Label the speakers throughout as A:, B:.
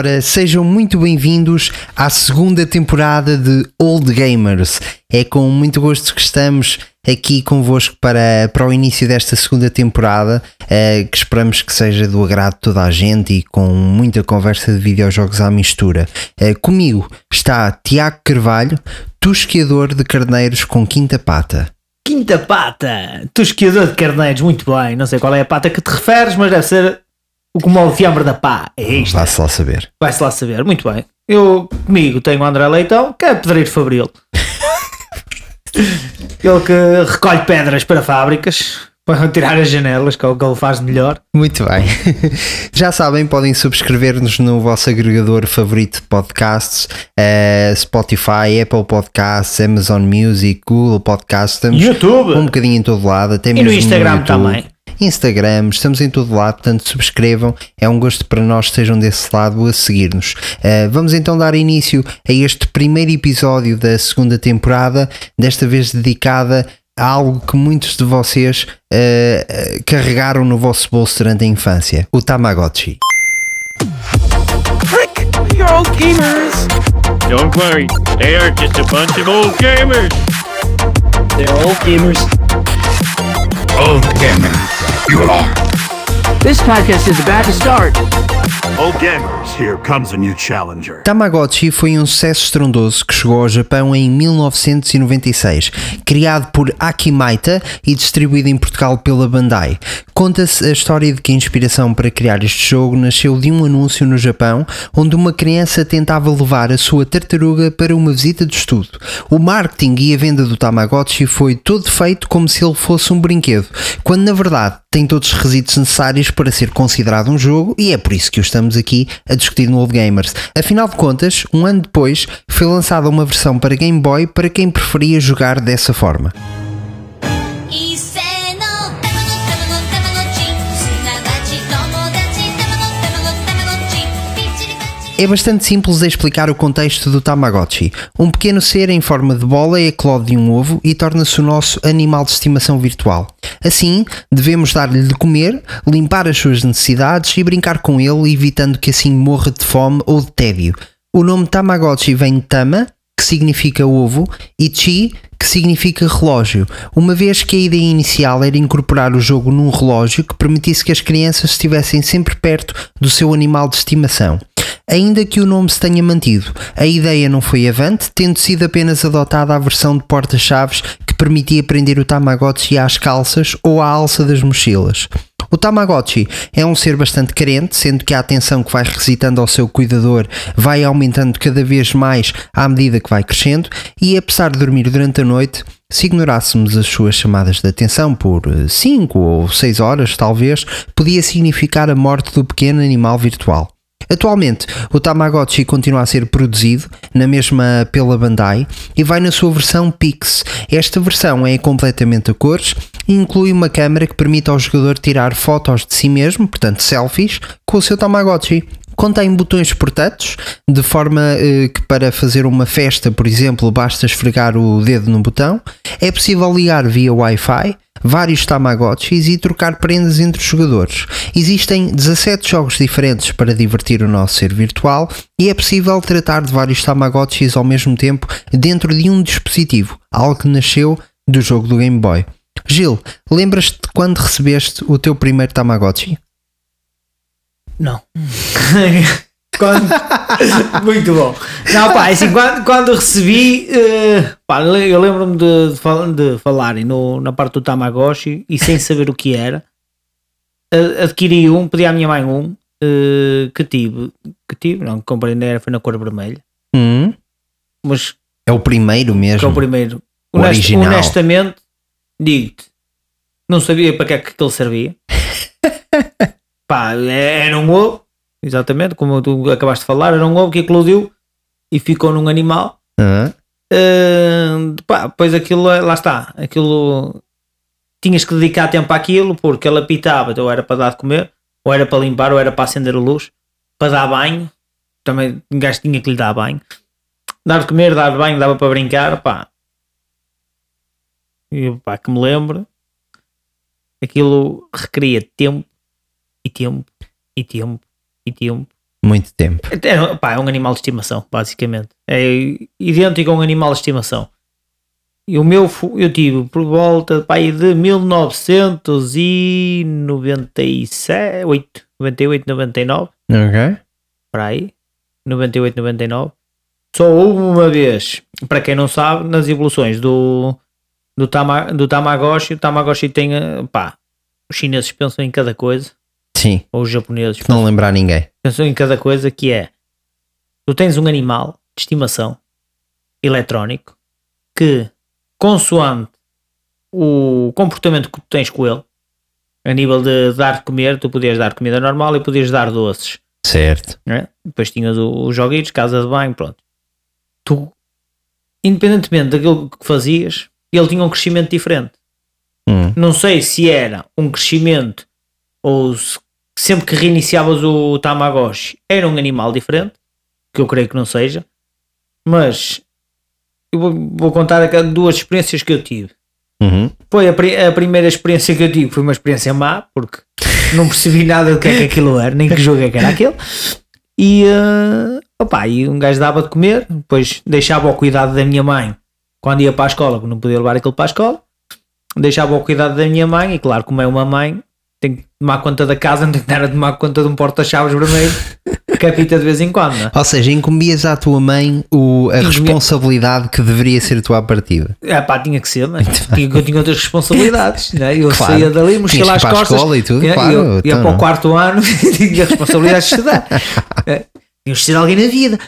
A: Ora, sejam muito bem-vindos à segunda temporada de Old Gamers. É com muito gosto que estamos aqui convosco para, para o início desta segunda temporada, uh, que esperamos que seja do agrado de toda a gente e com muita conversa de videojogos à mistura. Uh, comigo está Tiago Carvalho, tosqueador de carneiros com quinta pata.
B: Quinta pata! Tosqueador de carneiros, muito bem. Não sei qual é a pata que te referes, mas deve ser o como o fiambre da pá. É isto.
A: Vai-se lá saber.
B: Vai-se lá saber, muito bem. Eu comigo tenho o André Leitão, que é pedreiro fabril. ele que recolhe pedras para fábricas para tirar as janelas, que é o que ele faz de melhor.
A: Muito bem. Já sabem, podem subscrever-nos no vosso agregador favorito de podcasts, uh, Spotify, Apple Podcasts, Amazon Music, Google Podcasts, estamos
B: YouTube.
A: um bocadinho em todo lado, até
B: E
A: mesmo
B: no Instagram
A: YouTube.
B: também.
A: Instagram, estamos em todo lado, portanto subscrevam, é um gosto para nós que estejam desse lado a seguir-nos. Uh, vamos então dar início a este primeiro episódio da segunda temporada, desta vez dedicada a algo que muitos de vocês uh, carregaram no vosso bolso durante a infância, o Tamagotchi.
C: Frick! You're old gamers!
D: Don't worry, they are just a bunch of old gamers.
C: They're old gamers.
E: Old gamer, you are.
C: This podcast is about to start.
A: Tamagotchi foi um sucesso estrondoso que chegou ao Japão em 1996, criado por Akimaita e distribuído em Portugal pela Bandai. Conta-se a história de que a inspiração para criar este jogo nasceu de um anúncio no Japão, onde uma criança tentava levar a sua tartaruga para uma visita de estudo. O marketing e a venda do Tamagotchi foi todo feito como se ele fosse um brinquedo, quando na verdade tem todos os requisitos necessários para ser considerado um jogo e é por isso que o estamos aqui a discutir no Old Gamers. Afinal de contas, um ano depois foi lançada uma versão para Game Boy para quem preferia jogar dessa forma.
F: 一
A: É bastante simples de explicar o contexto do Tamagotchi. Um pequeno ser em forma de bola é eclode de um ovo e torna-se o nosso animal de estimação virtual. Assim, devemos dar-lhe de comer, limpar as suas necessidades e brincar com ele, evitando que assim morra de fome ou de tédio. O nome Tamagotchi vem de Tama, que significa ovo, e Chi, que significa relógio, uma vez que a ideia inicial era incorporar o jogo num relógio que permitisse que as crianças estivessem sempre perto do seu animal de estimação. Ainda que o nome se tenha mantido, a ideia não foi avante, tendo sido apenas adotada a versão de porta-chaves que permitia prender o Tamagotchi às calças ou à alça das mochilas. O Tamagotchi é um ser bastante carente, sendo que a atenção que vai requisitando ao seu cuidador vai aumentando cada vez mais à medida que vai crescendo, e apesar de dormir durante a noite, se ignorássemos as suas chamadas de atenção por 5 ou 6 horas, talvez, podia significar a morte do pequeno animal virtual. Atualmente, o Tamagotchi continua a ser produzido, na mesma pela Bandai, e vai na sua versão Pix. Esta versão é completamente a cores e inclui uma câmera que permite ao jogador tirar fotos de si mesmo, portanto selfies, com o seu Tamagotchi. Contém botões portáteis, de forma eh, que para fazer uma festa, por exemplo, basta esfregar o dedo no botão. É possível ligar via Wi-Fi, vários Tamagotchis e trocar prendas entre os jogadores. Existem 17 jogos diferentes para divertir o nosso ser virtual e é possível tratar de vários Tamagotchis ao mesmo tempo dentro de um dispositivo, algo que nasceu do jogo do Game Boy. Gil, lembras-te quando recebeste o teu primeiro Tamagotchi?
B: Não. Quando- Muito bom. Não, pá, é assim, quando, quando recebi, eh, pá, eu lembro-me de, de, de falarem no, na parte do Tamagotchi e sem saber o que era, adquiri um, pedi à minha mãe um, eh, que tive, que tive, não, que comprei era, foi na cor vermelha,
A: Hum,
B: mas
A: é o primeiro
B: que é
A: mesmo.
B: o primeiro.
A: O
B: Honest-
A: original.
B: honestamente, digo-te, não sabia para que é que aquele servia. Pá, é- era um ovo, exatamente, como tu acabaste de falar, era um ovo que eclodiu e ficou num animal.
A: Ah,
B: Ah, pá, depois aquilo, lá está, aquilo tinhas que dedicar tempo àquilo porque ele apitava, então era para dar de comer, ou era para limpar, ou era para acender a luz, para dar banho. Também um gajo tinha que lhe dar banho, dar de comer, dar de banho, dava para brincar, pá. E pá, que me lembro, aquilo requeria tempo e tempo e tempo e tempo
A: Muito tempo.
B: É, pá, é um animal de estimação, basicamente. É idêntico a um animal de estimação. E o meu eu tive por volta pá, de 1997, 8, 98, 99,
A: Ok.
B: para aí, 98, 99. Só houve uma vez, para quem não sabe, nas evoluções do, do, tama, do Tamagotchi, o Tamagotchi tem, eh, pá, os chineses pensam em cada coisa,
A: Sim.
B: ou os japoneses
A: Não lembrar ninguém.
B: pensou em cada coisa que é tu tens um animal de estimação eletrónico que consoante o comportamento que tu tens com ele a nível de dar de comer, tu podias dar comida normal e podias dar doces
A: Certo.
B: é? depois tinhas os joguitos, casa de banho, pronto tu, independentemente daquilo que fazias ele tinha um crescimento diferente
A: Hum.
B: não sei se era um crescimento ou se sempre que reiniciavas o Tamagotchi era um animal diferente, que eu creio que não seja, mas eu vou, vou contar duas experiências que eu tive.
A: Uhum.
B: Foi a, pri- a primeira experiência que eu tive foi uma experiência má, porque não percebi nada do que é que aquilo era, nem que jogo é que era aquele. E, eh, opá, e um gajo dava de comer, depois deixava ao cuidado da minha mãe quando ia para a escola, porque não podia levar aquilo para a escola. Deixava ao cuidado da minha mãe, e claro, como é uma mãe, tem que tomar conta da casa, não tem que estar a tomar conta de um porta-chaves vermelho que apita de vez em quando. não é?
A: Ou seja, incumbias à tua mãe o, a
B: Incumbi-
A: responsabilidade que deveria ser tua à partida.
B: É pá, tinha que ser, né? tinha, eu tinha outras responsabilidades. Né? Eu
A: Claro.
B: saía dali, mochila
A: que ir
B: às
A: para a
B: costas.
A: escola e tudo,
B: ia,
A: claro,
B: ia- ia
A: então
B: para o
A: não.
B: quarto ano tinha a responsabilidade de estudar. É, Tínhamos de ser alguém na vida.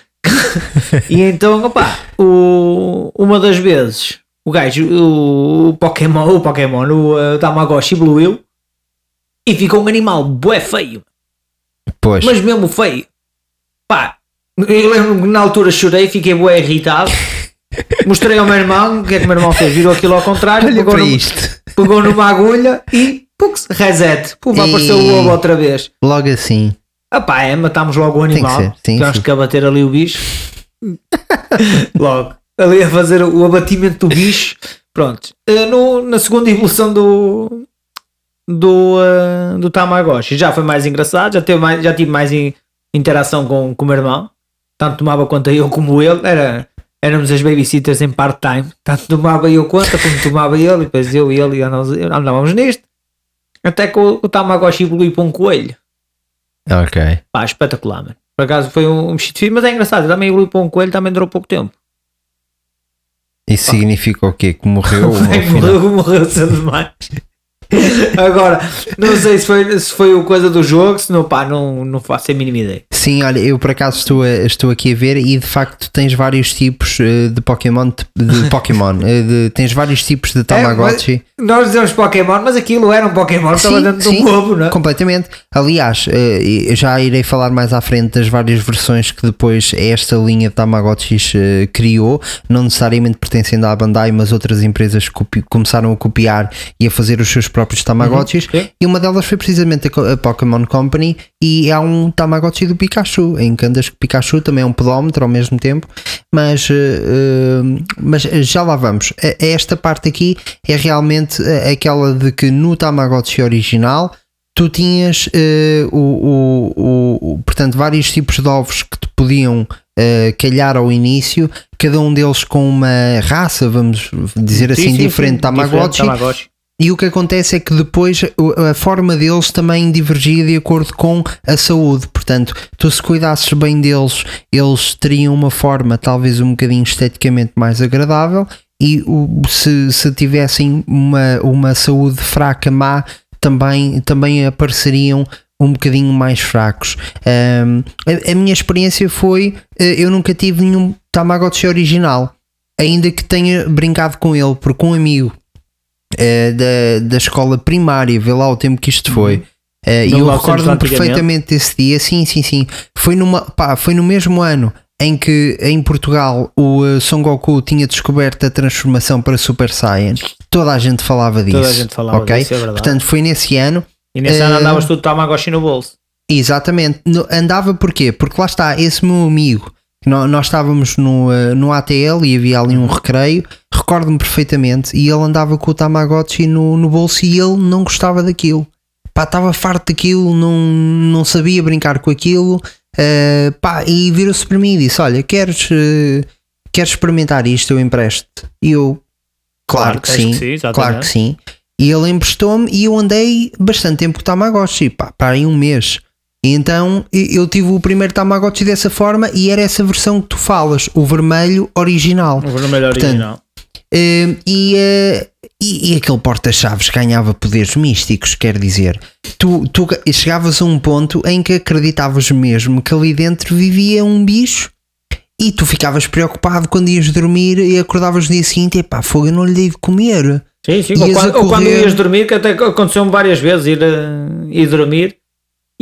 B: e então, opá, o, uma das vezes o gajo, o, o Pokémon, o Pokémon, o uh, Tamagotchi evoluiu e ficou um animal bué feio.
A: Pois.
B: Mas mesmo feio. Pá, eu lembro que na altura chorei, fiquei bué irritado. Mostrei ao meu irmão, o que é que o meu irmão fez? Virou aquilo ao contrário,
A: Olha
B: pegou, num- pegou numa agulha e pux, reset. Pum, apareceu o ovo outra vez.
A: Logo assim.
B: Ah pá, é, matámos logo o
A: que
B: animal.
A: ser, sim,
B: Tivemos
A: sim.
B: que abater ali o bicho. logo. Ali a fazer o abatimento do bicho. Pronto. Eh, no- na segunda evolução do do, eh, do Tamagotchi já foi mais engraçado, já, teve mais, já tive mais in- interação com, com o meu irmão. Tanto tomava conta eu como ele. Era, éramos as babysitters em part-time. Tanto tomava eu conta como tomava ele. E depois eu e ele andávamos, andávamos nisto. Até que o, o Tamagotchi evoluiu para um coelho.
A: Ok.
B: Pá, espetacular, mano. Por acaso foi um, um mexido mas é engraçado. Também evoluiu para um coelho, também durou pouco tempo.
A: Isso significa o quê? Que morreu?
B: morreu, morreu cedo demais. Agora, não sei se foi, se foi o coisa do jogo, se não, pá, não, não faço a mínima ideia.
A: Sim, olha, eu por acaso estou, a- estou aqui a ver e de facto tens vários tipos eh, de Pokémon. De Pokémon eh, de- tens vários tipos de Tamagotchi.
B: Nós dizemos Pokémon, mas aquilo era um Pokémon, estava dentro de um ovo, não é?
A: Completamente. Aliás, eh, já irei falar mais à frente das várias versões que depois esta linha de Tamagotchis criou, não necessariamente pertencendo à Bandai, mas outras empresas começaram a copiar e a fazer os seus próprios Tamagotchis.
B: Uhum.
A: E uma delas foi precisamente a, a Pokémon Company e há um Tamagotchi do Pikachu, em que andas com Pikachu também é um pedómetro ao mesmo tempo, mas, eh, mas já lá vamos. Esta parte aqui é realmente eh, aquela de que no Tamagotchi original tu tinhas eh, o, o, o- portanto vários tipos de ovos que te podiam eh, calhar ao início, cada um deles com uma raça, vamos dizer
B: Sim,
A: assim,
B: sim, sim,
A: diferente Tamagotchi. E o que acontece é que depois a forma deles também divergia de acordo com a saúde. Portanto, tu se cuidasses bem deles, eles teriam uma forma talvez um bocadinho esteticamente mais agradável. E se, se tivessem uma, uma saúde fraca, má, também, também apareceriam um bocadinho mais fracos. Ahm, a, a minha experiência foi: eh, eu nunca tive nenhum Tamagotchi original, ainda que tenha brincado com ele, porque um amigo eh, da, da escola primária, vê lá o tempo que isto foi. Eh, E eu
B: 1900
A: recordo-me perfeitamente desse dia, sim, sim, sim. Foi, numa, pá, foi no mesmo ano em que em Portugal o eh, Son Goku tinha descoberto a transformação para Super Saiyan. Toda a gente falava disso.
B: Toda a gente falava
A: ok?
B: disso, é verdade.
A: Portanto, foi nesse ano.
B: E nesse ano
A: Eh,
B: andavas tudo Tamagotchi no bolso.
A: Exatamente. No- andava porquê? Porque lá está, esse meu amigo, nós estávamos no, eh, no ATL e havia ali um recreio, recordo-me perfeitamente, e ele andava com o Tamagotchi no, no bolso e ele não gostava daquilo. Pá, estava farto daquilo, não, não sabia brincar com aquilo, Uh, pá, e virou-se para mim e disse: Olha, queres, uh, queres experimentar isto? Eu empresto. E eu, claro,
B: Claro,
A: que sim,
B: que sim,
A: claro que sim. E ele emprestou-me e eu andei bastante tempo com o Tamagotchi, pá, para aí um mês. Então eu tive o primeiro Tamagotchi dessa forma e era essa versão que tu falas, o vermelho original.
B: O vermelho
A: Portanto,
B: original.
A: Uh, e, uh, e, e aquele porta-chaves ganhava poderes místicos, quer dizer, tu, tu chegavas a um ponto em que acreditavas mesmo que ali dentro vivia um bicho e tu ficavas preocupado quando ias dormir e acordavas no dia seguinte, epá, fogo, eu não lhe dei de comer.
B: Sim, sim. Ou quando, ou quando
A: correr.
B: ias dormir, que até aconteceu-me várias vezes ir, eh, ir dormir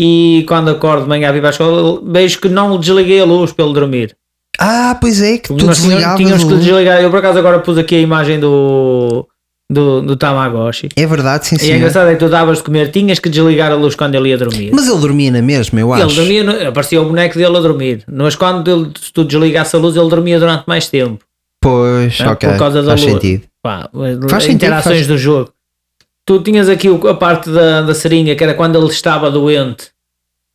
B: e quando acordo de manhã para a escola, vejo que não desliguei a luz pelo dormir.
A: Ah, pois é, que tu
B: Nós
A: desligavas
B: tínhamos
A: a
B: que
A: luz.
B: desligar. Eu por acaso agora pus aqui a imagem do, do, do Tamagotchi.
A: É verdade, sim,
B: E é
A: sim.
B: engraçado é que tu davas de comer, tinhas que desligar a luz quando ele ia dormir.
A: Mas ele dormia na mesma, eu acho.
B: ele dormia, no- aparecia o boneco dele a dormir. Mas quando ele, se tu desligasse a luz, ele dormia durante mais tempo.
A: Pois,
B: né?
A: ok,
B: Por causa da
A: faz
B: luz.
A: sentido.
B: Pá,
A: Faz
B: as
A: sentido,
B: interações
A: faz-
B: do jogo. Tu tinhas aqui a parte da, da seringa, que era quando ele estava doente,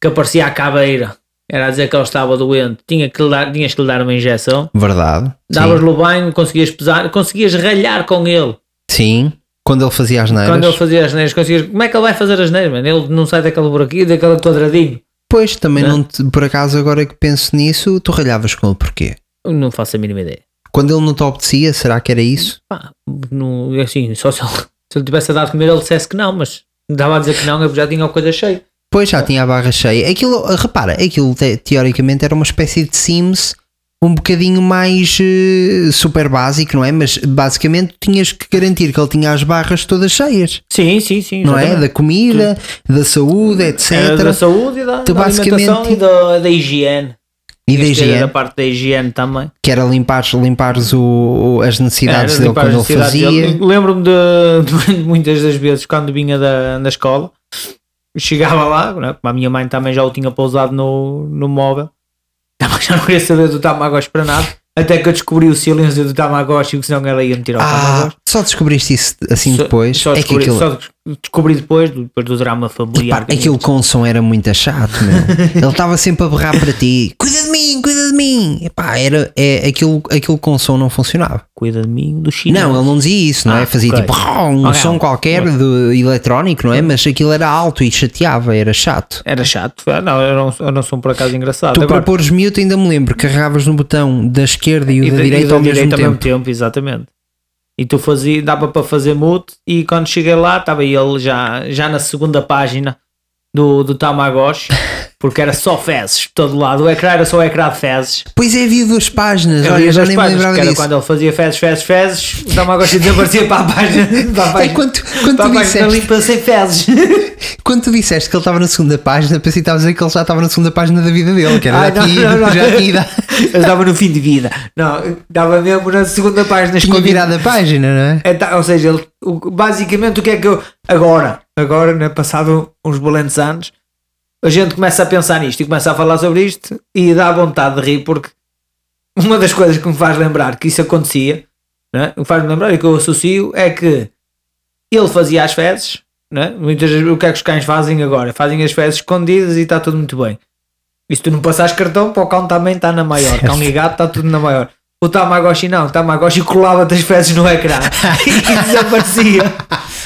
B: que aparecia a caveira. Era a dizer que ele estava doente. Tinha que lhe dar, tinhas que lhe dar uma injeção.
A: Verdade.
B: Davas-lhe o banho, conseguias pesar, conseguias ralhar com ele.
A: Sim. Quando ele fazia as neiras.
B: Quando ele fazia as neiras, conseguias. Como é que ele vai fazer as neiras, mano? Ele não sai daquele buraquinho, daquele quadradinho.
A: Pois, também
B: Né?
A: não te- por acaso, agora que penso nisso, tu ralhavas com ele porquê?
B: Não faço a mínima ideia.
A: Quando ele não te obedecia, será que era isso?
B: Pá, não, assim, só se ele, se ele tivesse a dar de comer, ele dissesse que não, mas dava a dizer que não, eu já tinha a coisa cheia.
A: Pois já tinha a barra cheia. Aquilo, repara, aquilo te- teoricamente era uma espécie de Sims um bocadinho mais eh, super básico, não é? Mas basicamente tinhas que garantir que ele tinha as barras todas cheias,
B: Sim, sim, sim.
A: não é? Da comida, da saúde, etc.
B: Era da saúde e da,
A: Tu
B: da
A: basicamente-
B: e da, da higiene.
A: E da higiene,
B: Da parte da higiene também.
A: que era limpares, limpares o, o- as necessidades
B: Era
A: dele quando ele fazia.
B: Lembro-me de, de muitas das vezes quando vinha da, da escola, chegava lá, né, a minha mãe também já o tinha pousado no, no móvel, também já não queria saber do Tamagotchi para nada, até que eu descobri o silêncio do Tamagotchi, que senão ela ia me tirar o
A: Ah,
B: Tamagotchi.
A: só descobriste isso assim
B: Só-
A: depois?
B: Só
A: é que aquilo,
B: só descobri depois, depois do drama familiar.
A: Repara, aquilo com som era muito chato. Ele estava sempre a berrar para ti: cuida de mim, cuida de mim. Epá, era, é, aquilo, aquilo com som não funcionava.
B: Cuida de mim, do chinês.
A: Não, ele não dizia isso, não é?
B: Ah,
A: Fazia
B: ok.
A: tipo um
B: Ok.
A: som qualquer de eletrónico, não é? Mas aquilo era alto e chateava, era chato.
B: Era chato. Ah, Não, eu não, eu não sou por acaso engraçado.
A: Tu
B: Agora,
A: para pôres mute ainda me lembro, carregavas no botão da esquerda e o
B: e
A: da
B: da- e
A: direita
B: da
A: ao mesmo
B: direita
A: tempo.
B: exatamente. E tu fazia, dava para fazer mute e quando cheguei lá estava ele já, já na segunda página do, do Tamagotchi, porque era só fezes de todo lado. O ecrã era só o ecrã de fezes.
A: Pois é, havia duas páginas, olha, já nem me
B: páginas,
A: lembrava
B: que era
A: disso.
B: quando ele fazia fezes, fezes, fezes, o Tamagotchi desaparecia para a página. Para a
A: É quando, quando,
B: para a
A: tu
B: página
A: disseste,
B: limpa sem fezes.
A: quando tu disseste que ele estava na segunda página, pensei que estavas a dizer que ele já estava na segunda página da vida dele, que era
B: Ai,
A: daqui,
B: não, não, não.
A: já tinha,
B: Eu estava no fim de vida. Não, estava mesmo na segunda página.
A: tinha
B: escondido.
A: virado a página, não é?
B: É, tá, ou seja, ele, basicamente o que é que eu. Agora, agora, né, passado uns valentes anos, a gente começa a pensar nisto e começa a falar sobre isto e dá vontade de rir porque uma das coisas que me faz lembrar que isso acontecia, né, que me faz lembrar e que eu associo é que ele fazia as fezes, né, muitas vezes o que é que os cães fazem agora? Fazem as fezes escondidas e está tudo muito bem. E se tu não passares cartão, para o cão também está na maior. Cão e gato está tudo na maior. O Tamagotchi não, o Tamagotchi colava-te as fezes no ecrã e desaparecia.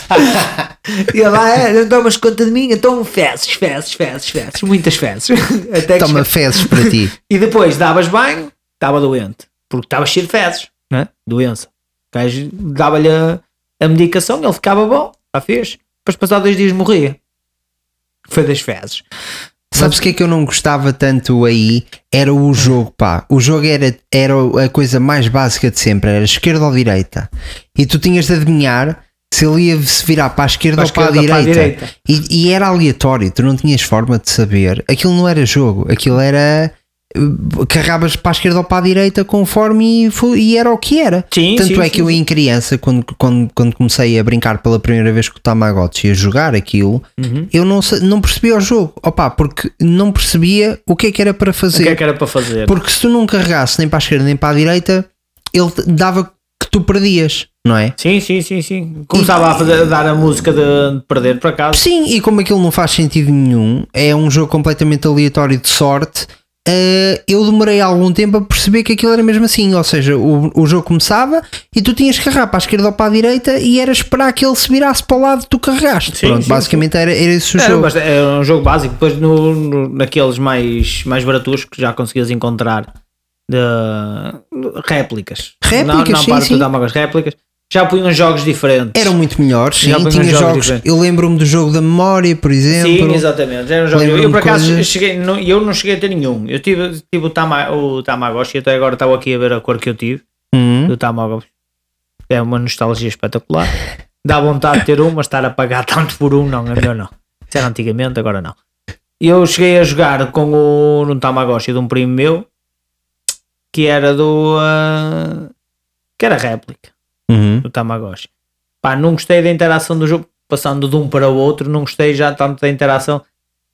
B: e lá, é, não tomas conta de mim, então fezes, fezes, fezes, fezes, muitas fezes. Até
A: Toma fezes para ti.
B: E depois davas banho, estava doente, porque estava cheio de fezes, né? doença. O gajo dava-lhe a, a medicação, ele ficava bom, já fez. Depois, passado dois dias, morria. Foi das fezes.
A: Sabes o que é que eu não gostava tanto aí? Era o jogo, pá. O jogo era, era a coisa mais básica de sempre, era esquerda ou direita. E tu tinhas de adivinhar se ele ia se virar para a esquerda
B: Para
A: ou para a
B: para a
A: direita.
B: direita.
A: E, e era aleatório, tu não tinhas forma de saber. Aquilo não era jogo, aquilo era. Carregavas para a esquerda ou para a direita conforme e, e era o que era.
B: Sim,
A: Tanto
B: sim,
A: é
B: sim,
A: que eu, em criança, quando, quando, quando comecei a brincar pela primeira vez com o Tamagotchi e a jogar aquilo,
B: Uhum.
A: eu não, não percebia o jogo. Opa, porque não percebia o que é que era para
B: O
A: fazer.
B: que é que era para fazer?
A: Porque se tu não carregasse nem para a esquerda nem para a direita, ele dava que tu perdias, não é?
B: Sim, sim, sim, sim. Começava a, fazer, a dar a música de perder para casa.
A: Sim, e como aquilo não faz sentido nenhum, é um jogo completamente aleatório de sorte. Eh, eu demorei algum tempo a perceber que aquilo era mesmo assim. Ou seja, o, o jogo começava e tu tinhas que carregar para a esquerda ou para a direita e era esperar que ele se virasse para o lado que tu carregaste.
B: Sim,
A: Pronto,
B: sim,
A: basicamente Era, era esse o
B: Era,
A: jogo.
B: era um jogo básico. Depois, no, no- naqueles mais, mais baratos que já conseguias encontrar de réplicas.
A: Réplicas,
B: não, não
A: sim,
B: parte
A: sim.
B: réplicas. Já punham jogos diferentes.
A: Eram muito melhores, sim.
B: Já
A: Tinha
B: jogos
A: jogos. Eu lembro-me do jogo da memória, por exemplo.
B: Sim, exatamente. Era um jogo. Eu,
A: Lembro-me
B: por acaso
A: coisas-
B: cheguei, não, eu não cheguei a ter nenhum. Eu tive, tive o, Tama, o Tamagotchi, até agora estava aqui a ver a cor que eu tive
A: Hum.
B: do Tamagotchi. É uma nostalgia espetacular. Dá vontade de ter um, mas estar a pagar tanto por um, não, é melhor não. Isso era antigamente, agora não. Eu cheguei a jogar com o no Tamagotchi de um primo meu que era do. ah, que era réplica
A: Uhum.
B: do Tamagotchi. Pá, não gostei da interação do jogo, passando de um para o outro, não gostei já tanto da interação.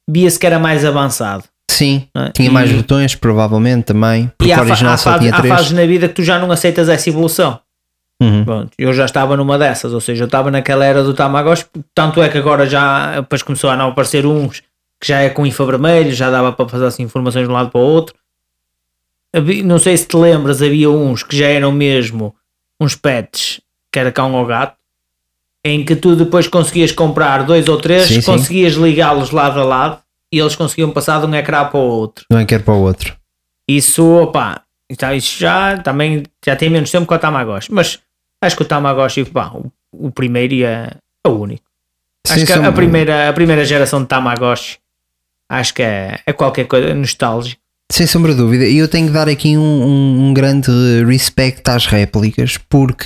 B: Via-se que era mais avançado.
A: Sim,
B: é?
A: tinha
B: E-
A: mais botões, provavelmente também. Porque
B: E há,
A: original
B: há
A: só tinha
B: há
A: três.
B: fases na vida que tu já não aceitas essa evolução.
A: Uhum.
B: Pronto, eu já estava numa dessas, ou seja, eu estava naquela era do Tamagotchi, tanto é que agora já depois começou a não aparecer uns que já é com infravermelho, já dava para fazer assim, informações de um lado para o outro. Não sei se te lembras, havia uns que já eram mesmo uns pets, que era cão ou gato, em que tu depois conseguias comprar dois ou três,
A: Sim,
B: conseguias ligá-los lado a lado e eles conseguiam passar de um ecrã para o outro.
A: Não é que era para o outro.
B: Isso, opá, então isso já também já tem menos tempo que o Tamagotchi, mas acho que o Tamagotchi, pá, o, o primeiro e é, é o único. Acho
A: Sim,
B: que
A: são-
B: a, primeira, a primeira geração de Tamagotchi acho que é, é qualquer coisa nostálgico.
A: Sem sombra de dúvida, e eu tenho que dar aqui um, um- um grande respect às réplicas porque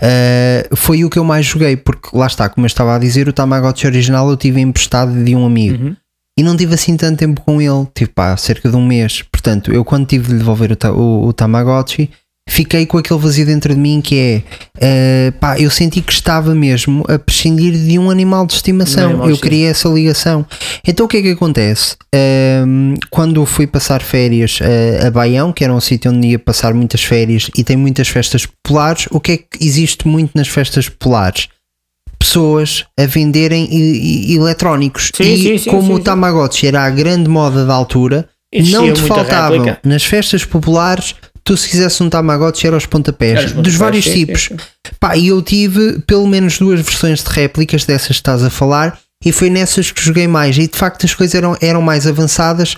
A: eh, foi o que eu mais joguei. Porque lá está, como eu estava a dizer, o Tamagotchi original eu tive emprestado de um amigo
B: Uhum.
A: e não tive assim tanto tempo com ele, tive pá, cerca de um mês. Portanto, eu quando tive de devolver o, o- o Tamagotchi, fiquei com aquele vazio dentro de mim que é eh, pá, eu senti que estava mesmo a prescindir de um animal de estimação.
B: Animal
A: eu queria essa ligação. Então o que é que acontece? Ahm, quando fui passar férias eh, a Baião, que era um sítio onde ia passar muitas férias e tem muitas festas populares, o que é que existe muito nas festas populares? Pessoas a venderem i- i- eletrónicos.
B: Sim,
A: e
B: sim, sim,
A: como o. Tamagotchi era a grande moda da altura,
B: Existia
A: não te faltavam
B: réplica.
A: nas festas populares. Tu, se quisesse um Tamagotchi, era aos pontapés,
B: Era os
A: dos
B: pontapés,
A: vários
B: sim, sim,
A: tipos.
B: sim.
A: Pá, e eu tive pelo menos duas versões de réplicas dessas que estás a falar, e foi nessas que joguei mais. E de facto as coisas eram, eram mais avançadas.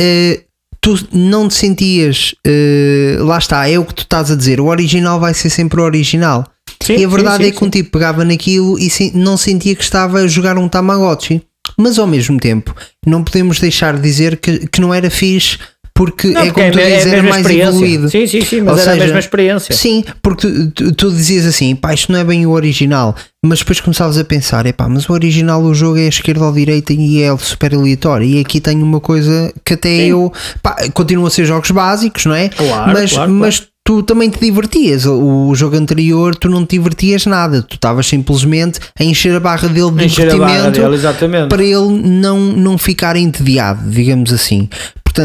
A: Eh, tu não te sentias, eh, lá está, é o que tu estás a dizer. O original vai ser sempre o original.
B: Sim,
A: e a
B: sim,
A: verdade
B: sim,
A: é que um tipo pegava naquilo e não sentia que estava a jogar um Tamagotchi. Mas ao mesmo tempo, não podemos deixar de dizer que, que não era fixe. Porque
B: Não,
A: é
B: porque
A: como tu
B: é a
A: dizes, era
B: mesma
A: mais evoluído.
B: Sim, sim, sim, mas
A: Ou
B: era a
A: seja,
B: mesma experiência.
A: Sim, porque tu, tu, tu dizias assim, pá, isto não é bem o original, mas depois começavas a pensar, é pá, mas o original o jogo é a esquerda ou direita e é super aleatório. E aqui tem uma coisa que até eu, pá, continuam a ser jogos básicos, não é?
B: Claro,
A: mas,
B: claro,
A: mas tu também te divertias. O, jogo anterior tu não te divertias nada, tu estavas simplesmente a encher a barra dele de
B: Encher a
A: divertimento
B: dele,
A: para ele não, não ficar entediado, digamos assim.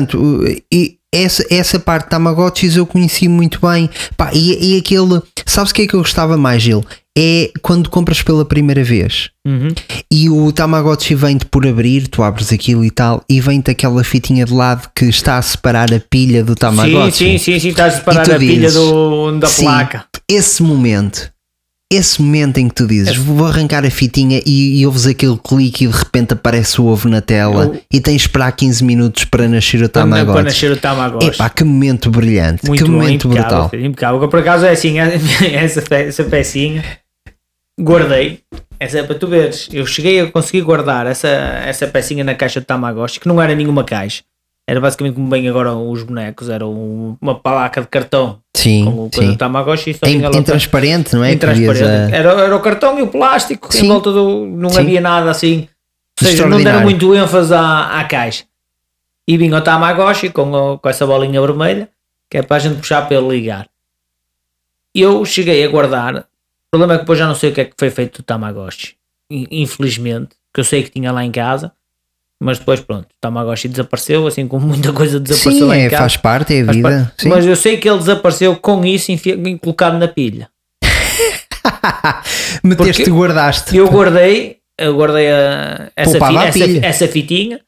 A: Portanto, e essa, essa parte de Tamagotchis eu conheci muito bem. Pá, e, e aquele, sabes o que é que eu gostava mais, Gil? É quando compras pela primeira vez
B: Uhum.
A: e o Tamagotchi vem-te por abrir, tu abres aquilo e tal, e vem-te aquela fitinha de lado que está a separar a pilha do
B: Sim,
A: Tamagotchi.
B: sim, sim, sim, estás a
A: E
B: separar a pilha
A: dizes,
B: do, da
A: sim,
B: placa.
A: Esse momento, esse momento em que tu dizes vou arrancar a fitinha e, e ouves aquele clique e de repente aparece o ovo na tela
B: Eu-
A: e tens de esperar 15 minutos para nascer o
B: Para, para
A: Tamagotchi.
B: nascer o Tamagotchi.
A: Epá, que momento brilhante,
B: Muito
A: que
B: bom,
A: momento
B: impecável,
A: brutal.
B: filho, impecável. Por acaso é assim, essa, essa pecinha guardei. Essa é para tu veres. Eu cheguei a conseguir guardar essa, essa pecinha na caixa de Tamagotchi, que não era nenhuma caixa. Era basicamente como bem agora os bonecos, era um- uma placa de cartão
A: Sim,
B: com o
A: sim.
B: Tamagotchi só
A: Em,
B: tinha
A: em transparente, não é?
B: em transparente.
A: a-
B: Era, era o cartão e o plástico
A: Sim.
B: em volta do. Não
A: Sim.
B: havia nada assim. Ou seja, não deram muito ênfase à, à caixa. E vinha o Tamagotchi com, o- com essa bolinha vermelha, que é para a gente puxar para ele ligar. Eu cheguei a guardar. O problema é que depois já não sei o que é que foi feito do Tamagotchi. In- Infelizmente, que eu sei que tinha lá em casa. Mas depois, pronto, o Tamagotchi desapareceu, assim como muita coisa desapareceu
A: Sim, é,
B: casa.
A: faz parte, é a vida.
B: Mas eu sei que ele desapareceu com isso enfi- colocado na pilha.
A: Meteste
B: porque-
A: e guardaste.
B: Eu guardei, eu guardei a, essa, fi-
A: a
B: essa, essa fitinha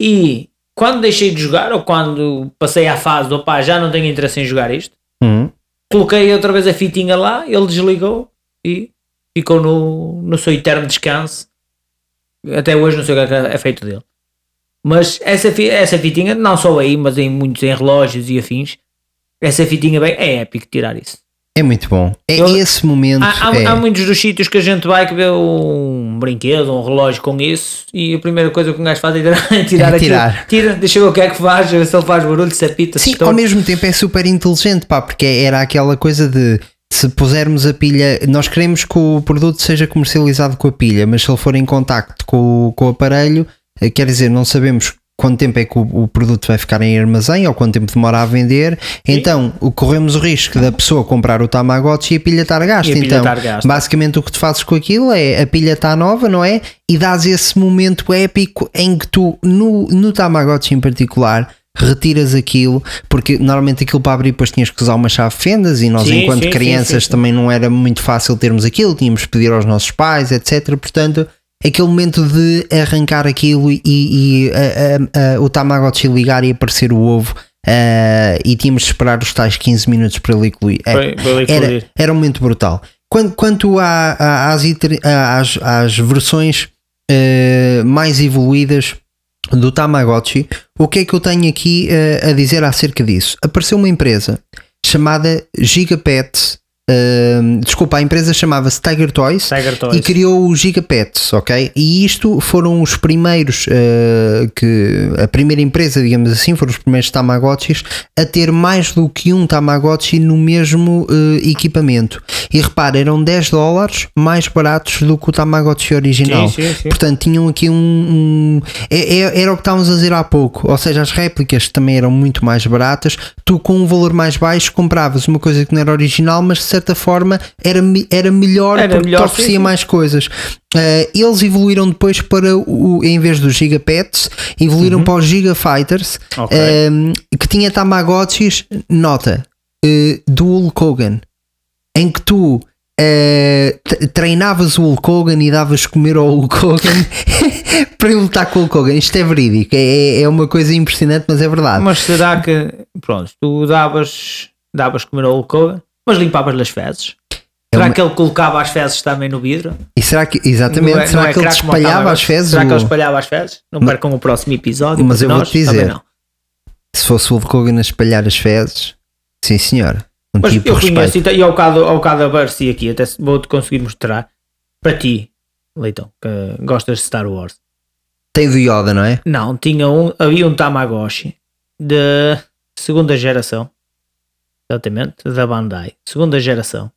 B: e quando deixei de jogar ou quando passei à fase do opá, já não tenho interesse em jogar isto,
A: Hum.
B: coloquei outra vez a fitinha lá, ele desligou e ficou no, no seu eterno descanso. Até hoje não sei o que é é feito dele. Mas essa, essa fitinha, não só aí, mas em muitos em relógios e afins, essa fitinha bem, é épico tirar isso.
A: É muito bom. É
B: Eu-
A: esse momento.
B: Há, há-
A: é-
B: há muitos dos sítios que a gente vai que vê um brinquedo, um relógio com isso, e a primeira coisa que um gajo faz é tirar, é tirar
A: É
B: aquilo.
A: tirar.
B: Tira, deixa eu ver o que é que faz, se ele faz barulho, se apita, se
A: Sim,
B: estoura.
A: ao mesmo tempo é super inteligente, pá, porque era aquela coisa de se pusermos a pilha, nós queremos que o produto seja comercializado com a pilha, mas se ele for em contacto com, o- com o aparelho, eh, quer dizer, não sabemos quanto tempo é que o, o produto vai ficar em armazém ou quanto tempo demora a vender, então o- corremos o risco da pessoa comprar o Tamagotchi e a pilha estar gasta.
B: Pilha
A: então,
B: gasta.
A: basicamente o que tu fazes com aquilo é a pilha está nova, não é? E dás esse momento épico em que tu, no, no Tamagotchi em particular, retiras aquilo, porque normalmente aquilo para abrir depois tinhas que usar uma chave fendas e nós,
B: Sim,
A: enquanto
B: sim,
A: crianças,
B: sim,
A: também não era muito fácil termos aquilo, tínhamos que pedir aos nossos pais, etc. Portanto, aquele momento de arrancar aquilo e, e, a- a- a- o Tamagotchi ligar e aparecer o ovo. ah, e tínhamos de esperar os tais 15 minutos para ele eclodir. É, era,
B: eclodir.
A: era um momento brutal. Quanto, quanto à- à- às, às, às versões eh, mais evoluídas do Tamagotchi, o que é que eu tenho aqui eh, a dizer acerca disso? Apareceu uma empresa chamada Gigapet. Desculpa, a empresa chamava-se Tiger Toys
B: Tiger Toys.
A: e criou o Gigapets, ok? E isto foram os primeiros eh, que a primeira empresa, digamos assim, foram os primeiros Tamagotchis a ter mais do que um Tamagotchi no mesmo eh, equipamento. E repara, eram 10 dólares mais baratos do que o Tamagotchi original.
B: Sim, sim, sim.
A: Portanto, tinham aqui um. um- é- é- era o que estávamos a dizer há pouco. Ou seja, as réplicas também eram muito mais baratas. Tu, com um valor mais baixo, compravas uma coisa que não era original, mas certa forma era, era melhor
B: Era
A: porque
B: melhor,
A: oferecia mais coisas. Uh, eles evoluíram depois para o, em vez dos Gigapets, evoluíram para os Gigafighters,
B: Uhum. Ok.
A: um, que tinha Tamagotchis, nota, uh, do Hulk Hogan, em que tu uh, treinavas o Hulk Hogan e davas comer ao Hulk Hogan para ele lutar com o Hulk Hogan. Isto é verídico, é, é uma coisa impressionante, mas é verdade.
B: Mas será que, pronto, tu davas, davas comer ao Hulk Hogan, mas limpavas-lhe as fezes?
A: É
B: Será
A: uma-
B: que ele colocava as fezes também no vidro?
A: E será que, exatamente,
B: Não é-
A: será
B: não é
A: que ele espalhava as fezes?
B: Será que ele espalhava as fezes? Não percam o próximo episódio.
A: Mas eu vou-te
B: nós
A: dizer. Se fosse o Hulk Hogan a espalhar as fezes, sim senhor. Um
B: Mas
A: tipo
B: eu conheço, e te- e ao bocado, ao bocado apareci aqui, até vou-te conseguir mostrar para ti, Leitão, que gostas de Star Wars.
A: Tem do Yoda, não é?
B: Não, tinha um, havia um Tamagotchi de segunda geração, exatamente, da Bandai, segunda geração,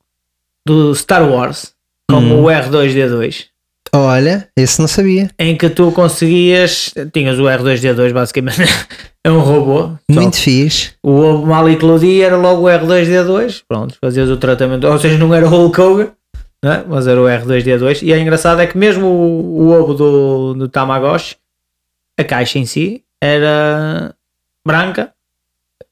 B: do Star Wars, com
A: Hum.
B: o R2D2,
A: Olha, esse não sabia.
B: em que tu conseguias, tinhas o R2D2 basicamente, é um robô, só
A: Muito fixe.
B: o ovo mal eclodia era logo o R2D2, pronto, fazias o tratamento, ou seja, não era o Hulk Hogan, né? mas era o R2D2, e é engraçado é que mesmo o, o ovo do, do Tamagotchi, a caixa em si, era branca,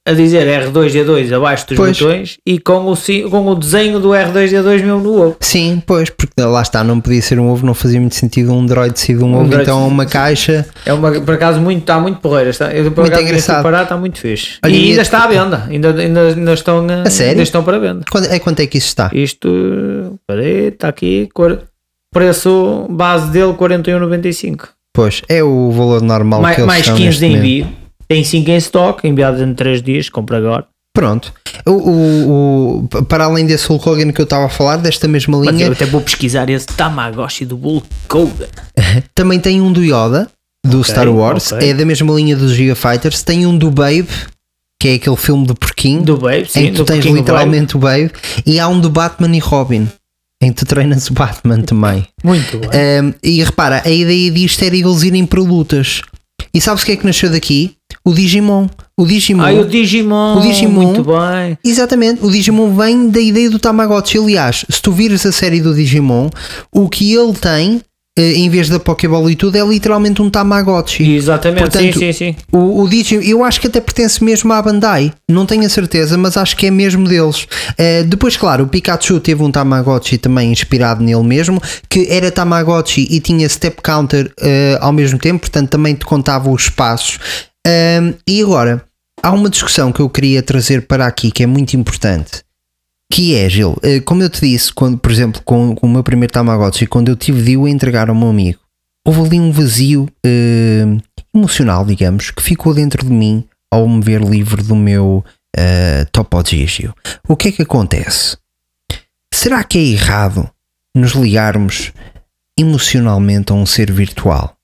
B: a dizer R2D2 abaixo dos
A: Pois.
B: botões, e com o, com o desenho do R2D2 mesmo no ovo.
A: Sim, pois, porque lá está, não podia ser um ovo, não fazia muito sentido um droid ser um,
B: Um
A: ovo,
B: droid-
A: então uma caixa.
B: É uma, por acaso, muito, está muito porreira. Está, eu, por
A: Muito
B: acaso,
A: engraçado.
B: Parar, está muito fixe.
A: Olha,
B: e ainda está à venda. Ainda, ainda, ainda, estão, a-
A: sério?
B: ainda estão para venda.
A: Quando, é quanto é que isso está?
B: Isto, peraí, está aqui, quar- preço base dele 41,95.
A: Pois, é o valor normal
B: Mais,
A: que eles
B: mais
A: são
B: 15
A: neste
B: de envio. Tem 5 em stock, enviado em 3 dias, compra agora.
A: Pronto. O, o- o- para além desse Hulk Hogan que eu estava a falar, desta mesma
B: Mas
A: linha,
B: eu até vou pesquisar esse Tamagotchi do Hulk Hogan.
A: também tem um do Yoda, do
B: Ok,
A: Star Wars,
B: ok.
A: é da mesma linha dos Gigafighters. Tem um do Babe, que é aquele filme do porquinho,
B: Do Babe, sim.
A: em que tu tens literalmente o Babe, e há um do Batman e Robin, em que tu treinas o Batman também.
B: Babe. Muito bem.
A: Um, e repara, a ideia disto era eles irem para lutas. E sabes o que é que nasceu daqui? O Digimon. O Digimon.
B: Ai, o Digimon.
A: o Digimon-
B: Muito bem.
A: Exatamente, o Digimon vem da ideia do Tamagotchi. Aliás, se tu vires a série do Digimon, o que ele tem, eh, em vez da Pokéball e tudo, é literalmente um Tamagotchi.
B: Exatamente,
A: Portanto,
B: sim, sim, sim.
A: O, o Digimon, eu acho que até pertence mesmo à Bandai, não tenho a certeza, mas acho que é mesmo deles. Eh, depois, claro, o Pikachu teve um Tamagotchi também inspirado nele mesmo, que era Tamagotchi e tinha step counter eh, ao mesmo tempo, portanto também te contava os passos. Ahm, e agora, há uma discussão que eu queria trazer para aqui que é muito importante. Que é, Gil, eh, como eu te disse, quando, por exemplo, com, com o meu primeiro Tamagotchi, quando eu tive de o entregar ao meu amigo, houve ali um vazio eh, emocional, digamos, que ficou dentro de mim ao me ver livre do meu uh, Topo Gigio. O que é que acontece? Será que é errado nos ligarmos emocionalmente a um ser virtual?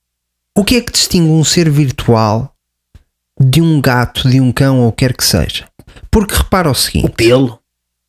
A: O que é que distingue um ser virtual de um gato, de um cão ou quer que seja? Porque repara o seguinte:
B: O pelo.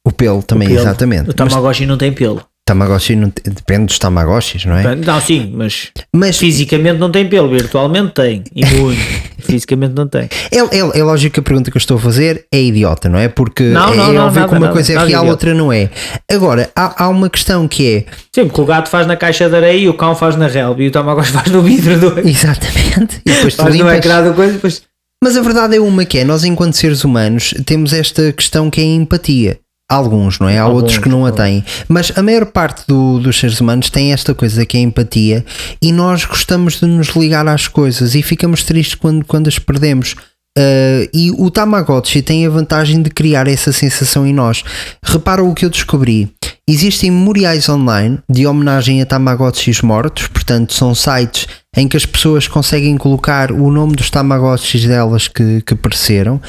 A: o pelo também,
B: pelo.
A: exatamente.
B: O
A: Mas
B: Tamagotchi não tem pelo.
A: Tamagotchi não te- depende dos Tamagotchis, não é?
B: Não, sim, mas
A: Mas
B: fisicamente não tem pelo, virtualmente tem. E muito. fisicamente não tem.
A: é, é, é lógico que a pergunta que eu estou a fazer é idiota, não é? Porque
B: Não,
A: é,
B: não,
A: é
B: não, nada,
A: como uma
B: nada,
A: coisa é
B: nada
A: real,
B: idiota.
A: outra não é. Agora, há, há uma questão que é
B: Sim, porque o gato faz na caixa de areia e o cão faz na relva e o Tamagotchi faz no vidro do
A: exatamente. E depois tu
B: faz no
A: limpas.
B: ecrã da coisa e depois.
A: Mas a verdade é uma que é, nós enquanto seres humanos temos esta questão que é a empatia. Alguns, não é? Há
B: Alguns,
A: outros que não a têm. Mas a maior parte do- dos seres humanos tem esta coisa que é a empatia e nós gostamos de nos ligar às coisas e ficamos tristes quando, quando as perdemos. Uh, e o Tamagotchi tem a vantagem de criar essa sensação em nós. Repara o que eu descobri. Existem memoriais online de homenagem a Tamagotchis mortos, portanto, são sites em que as pessoas conseguem colocar o nome dos Tamagotchis delas que, que pereceram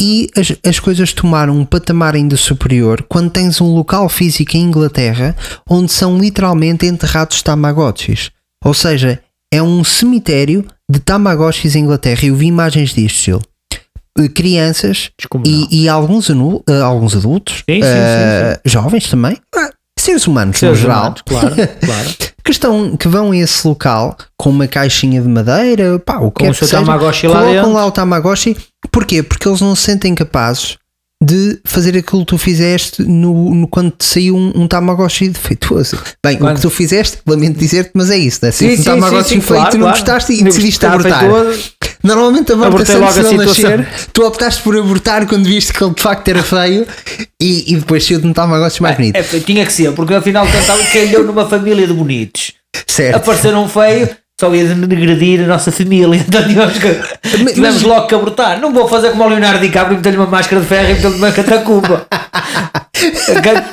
A: e as, as coisas tomaram um patamar ainda superior quando tens um local físico em Inglaterra onde são literalmente enterrados Tamagotchis. Ou seja, é um cemitério de Tamagotchis em Inglaterra. Eu vi imagens disto, Gil. Eh, Crianças e, e alguns, anu- eh, alguns adultos,
B: Sim, sim,
A: eh, jovens também, seres humanos
B: Seres
A: no geral,
B: humanos, claro, claro.
A: que, estão, que vão a esse local com uma caixinha de madeira, pá, o que
B: Com seu
A: que seja,
B: Tamagotchi lá
A: colocam
B: dentro.
A: lá o Tamagotchi. Porquê? Porque eles não se sentem capazes de fazer aquilo que tu fizeste no, no- quando te saiu um, um Tamagotchi defeituoso. Bem, o que tu fizeste, lamento dizer-te, mas é isso, né? Se um
B: sim,
A: Tamagotchi
B: sim,
A: feito,
B: claro,
A: não gostaste e decidiste abortar.
B: feito todo.
A: Normalmente aborta
B: Abortei
A: sempre
B: logo a situação.
A: nascer. Tu optaste por abortar quando viste que ele de facto era feio e, e depois saiu de um Tamagotchi mais bonito.
B: É, tinha que ser, porque afinal cantava calhou numa família de bonitos.
A: certo.
B: Aparecer um feio, só ia denegredir a nossa família. Então tivemos, que, tivemos logo que abortar. Não vou fazer como o Leonardo DiCaprio e meter-lhe uma máscara de ferro e meter-lhe uma catacumba. Aca-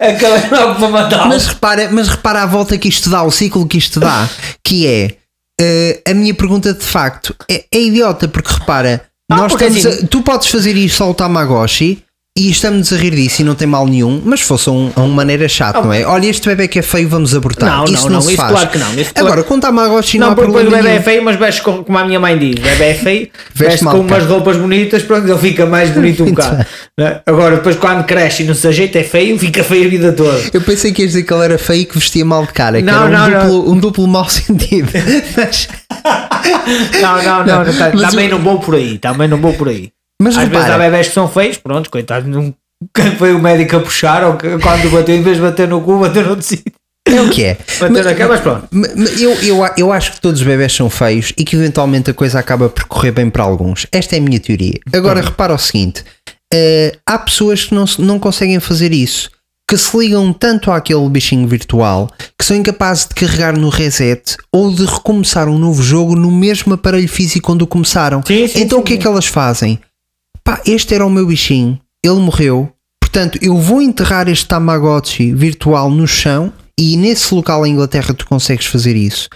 B: Acabei logo para matá-lo.
A: Mas repara, mas repara a volta que isto dá, o ciclo que isto dá, que é eh, a minha pergunta de facto é, é idiota, porque repara,
B: Ah,
A: nós
B: porque
A: estamos
B: assim-
A: a- tu podes fazer isto ao Tamagotchi e estamos a rir disso e não tem mal nenhum, mas fosse a, um, a uma maneira chata, não é? Olha, este bebê que é feio, vamos abortar.
B: Não,
A: isso
B: não,
A: não,
B: não,
A: se
B: isso
A: faz.
B: claro que não, isso claro-
A: Agora, com Tamagotchi não,
B: Não,
A: há
B: porque depois o bebê é feio, mas veste com- como a minha mãe diz: o bebê é feio, veste,
A: mal
B: com umas roupas bonitas, pronto, ele fica mais bonito um
A: Muito
B: bocado. né? Agora, depois quando cresce e não se ajeita, é feio, fica feio a vida toda.
A: Eu pensei que ias dizer que ele era feio e que vestia mal de cara, que
B: Não,
A: era um,
B: não, não.
A: duplo, um duplo mau sentido. Mas,
B: Não, não, não, não, tá- também
A: o-
B: não vou por aí, também não vou por aí.
A: Mas
B: Às vezes há
A: repara,
B: bebés que são feios, pronto, coitado, não. Quem foi o médico a puxar, ou quando bateu, em vez de bater no cu, bateu no tecido.
A: é o que é.
B: Bateu na cara, mas pronto.
A: Eu, eu, eu acho que todos os bebés são feios e que eventualmente a coisa acaba por correr bem para alguns. Esta é a minha teoria. Agora repara o seguinte: eh, há pessoas que não, não conseguem fazer isso, que se ligam tanto àquele bichinho virtual que são incapazes de carregar no reset ou de recomeçar um novo jogo no mesmo aparelho físico onde o começaram.
B: Sim, sim,
A: então
B: sim,
A: o que é que elas fazem? Pá, este era o meu bichinho, ele morreu, portanto eu vou enterrar este Tamagotchi virtual no chão e nesse local em Inglaterra tu consegues fazer isso.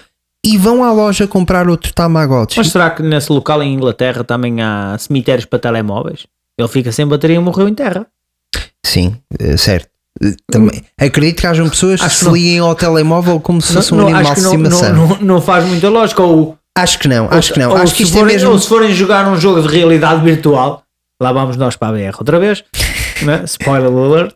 A: E vão à loja comprar outro Tamagotchi.
B: Mas será que nesse local em Inglaterra também há cemitérios para telemóveis? Ele fica sem bateria e morreu em terra.
A: Sim, eh, certo. Eh, Também. Acredito que hajam pessoas que
B: Acho que
A: se
B: não.
A: liguem ao telemóvel como se fosse um
B: Não,
A: animal de estimação.
B: não, não, não faz muita lógica. Ou,
A: Acho que não, acho que não.
B: ou
A: Acho que
B: se
A: isto é
B: forem,
A: mesmo.
B: ou se forem jogar um jogo de realidade virtual, lá vamos nós para a BR outra vez, né? spoiler alert.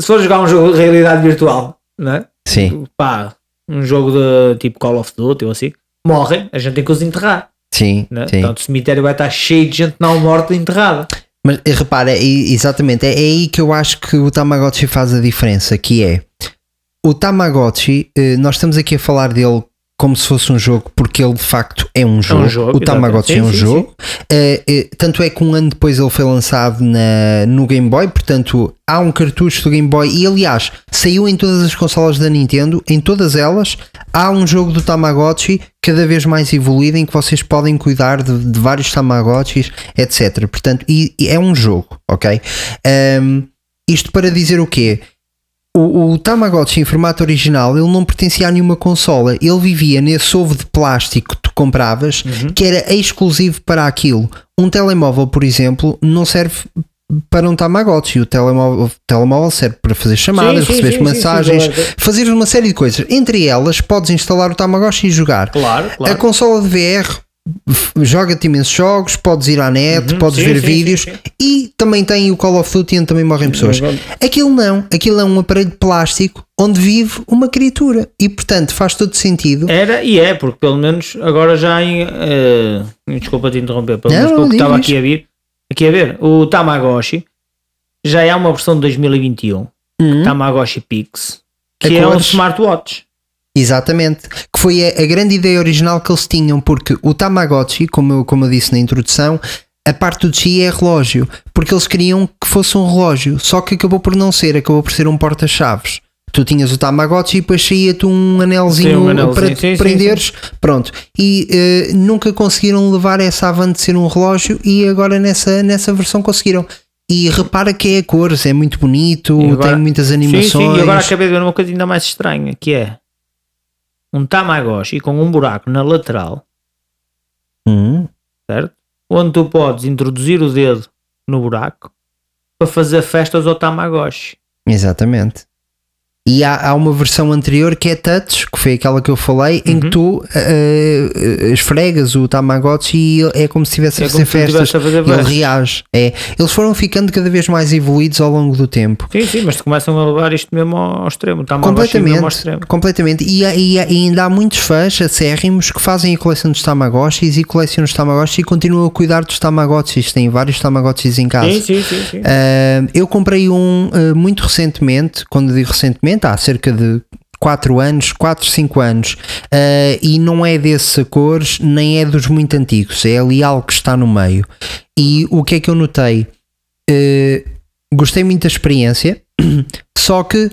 B: Se for jogar um jogo de realidade virtual, né?
A: Sim,
B: pá, um jogo de tipo Call of Duty ou assim, morrem, a gente tem que os enterrar.
A: sim,
B: Né?
A: sim.
B: Portanto, o cemitério vai estar cheio de gente não morta enterrada.
A: Mas eh, repara, é, exatamente, é, é aí que eu acho que o Tamagotchi faz a diferença, que é o Tamagotchi, eh, nós estamos aqui a falar dele como se fosse um jogo, porque ele de facto é um jogo.
B: jogo,
A: o Tamagotchi é um
B: exatamente. Sim, sim,
A: jogo. Eh, eh, tanto é que um ano depois ele foi lançado na, no Game Boy, portanto há um cartucho do Game Boy e aliás saiu em todas as consolas da Nintendo, em todas elas há um jogo do Tamagotchi cada vez mais evoluído em que vocês podem cuidar de, de vários Tamagotchis, etc. Portanto, e, e é um jogo, ok? Ahm, isto para dizer o quê? O, o Tamagotchi em formato original ele não pertencia a nenhuma consola, ele vivia nesse ovo de plástico que tu compravas que era exclusivo para aquilo. Um telemóvel, por exemplo, não serve para um Tamagotchi. O telemóvel, o telemóvel serve para fazer chamadas,
B: Sim, sim,
A: receber
B: sim,
A: mensagens, fazer uma série de coisas. Entre elas, podes instalar o Tamagotchi e jogar.
B: Claro,
A: A
B: claro.
A: consola de VR joga-te imensos jogos, podes ir à net,
B: Uhum,
A: podes
B: sim,
A: ver
B: sim,
A: vídeos
B: sim,
A: e também tem o Call of Duty onde também morrem pessoas.
B: Agora-
A: Aquilo não, aquilo é um aparelho plástico onde vive uma criatura e portanto faz todo sentido.
B: Era e é, porque pelo menos agora já em. eh, desculpa te interromper, pelo menos
A: diz,
B: estava aqui a vir. Aqui a ver, o Tamagotchi já é uma versão de 2021,
A: Hum,
B: Tamagotchi Pix,
A: A
B: que é um
A: cores.
B: smartwatch.
A: Exatamente, que foi a, a grande ideia original que eles tinham, porque o Tamagotchi, como eu, como eu disse na introdução, a parte do Chi é relógio, porque eles queriam que fosse um relógio, só que acabou por não ser, acabou por ser um porta-chaves. Tu tinhas o Tamagotchi e depois saía-te um anelzinho,
B: Sim, um anelzinho,
A: para te
B: sim, sim,
A: prenderes, pronto. E eh, nunca conseguiram levar essa avante de ser um relógio e agora nessa, nessa versão conseguiram. E repara que é a cores, é muito bonito,
B: agora-
A: tem muitas
B: Sim,
A: animações.
B: sim, e agora acabei de ver uma coisa ainda mais estranha, que é um Tamagotchi com um buraco na lateral,
A: Hum,
B: certo? Onde tu podes introduzir o dedo no buraco para fazer festas ao Tamagotchi.
A: Exatamente. E há, há uma versão anterior que é touch, que foi aquela que eu falei, em
B: Uhum.
A: que tu eh, eh, esfregas o Tamagotchi e é como se estivesse
B: É
A: a fazer festas.
B: a fazer
A: Ele reage. É. Eles foram ficando cada vez mais evoluídos ao longo do tempo.
B: Sim, sim, mas tu começam a levar isto mesmo ao extremo. Tamagotchi mesmo ao
A: Completamente,
B: extremo.
A: completamente. E, e e ainda há muitos fãs acérrimos que fazem a coleção dos Tamagotchis e colecionam os Tamagotchis e continuam a cuidar dos Tamagotchis. Têm vários Tamagotchis em casa.
B: Sim, sim, sim, sim.
A: Uh, eu comprei um uh, muito recentemente, quando digo recentemente, há cerca de 4 anos, 4, 5 anos, uh, e não é desses cores, nem é dos muito antigos, é ali algo que está no meio. E o que é que eu notei? Uh, gostei muito da experiência, só que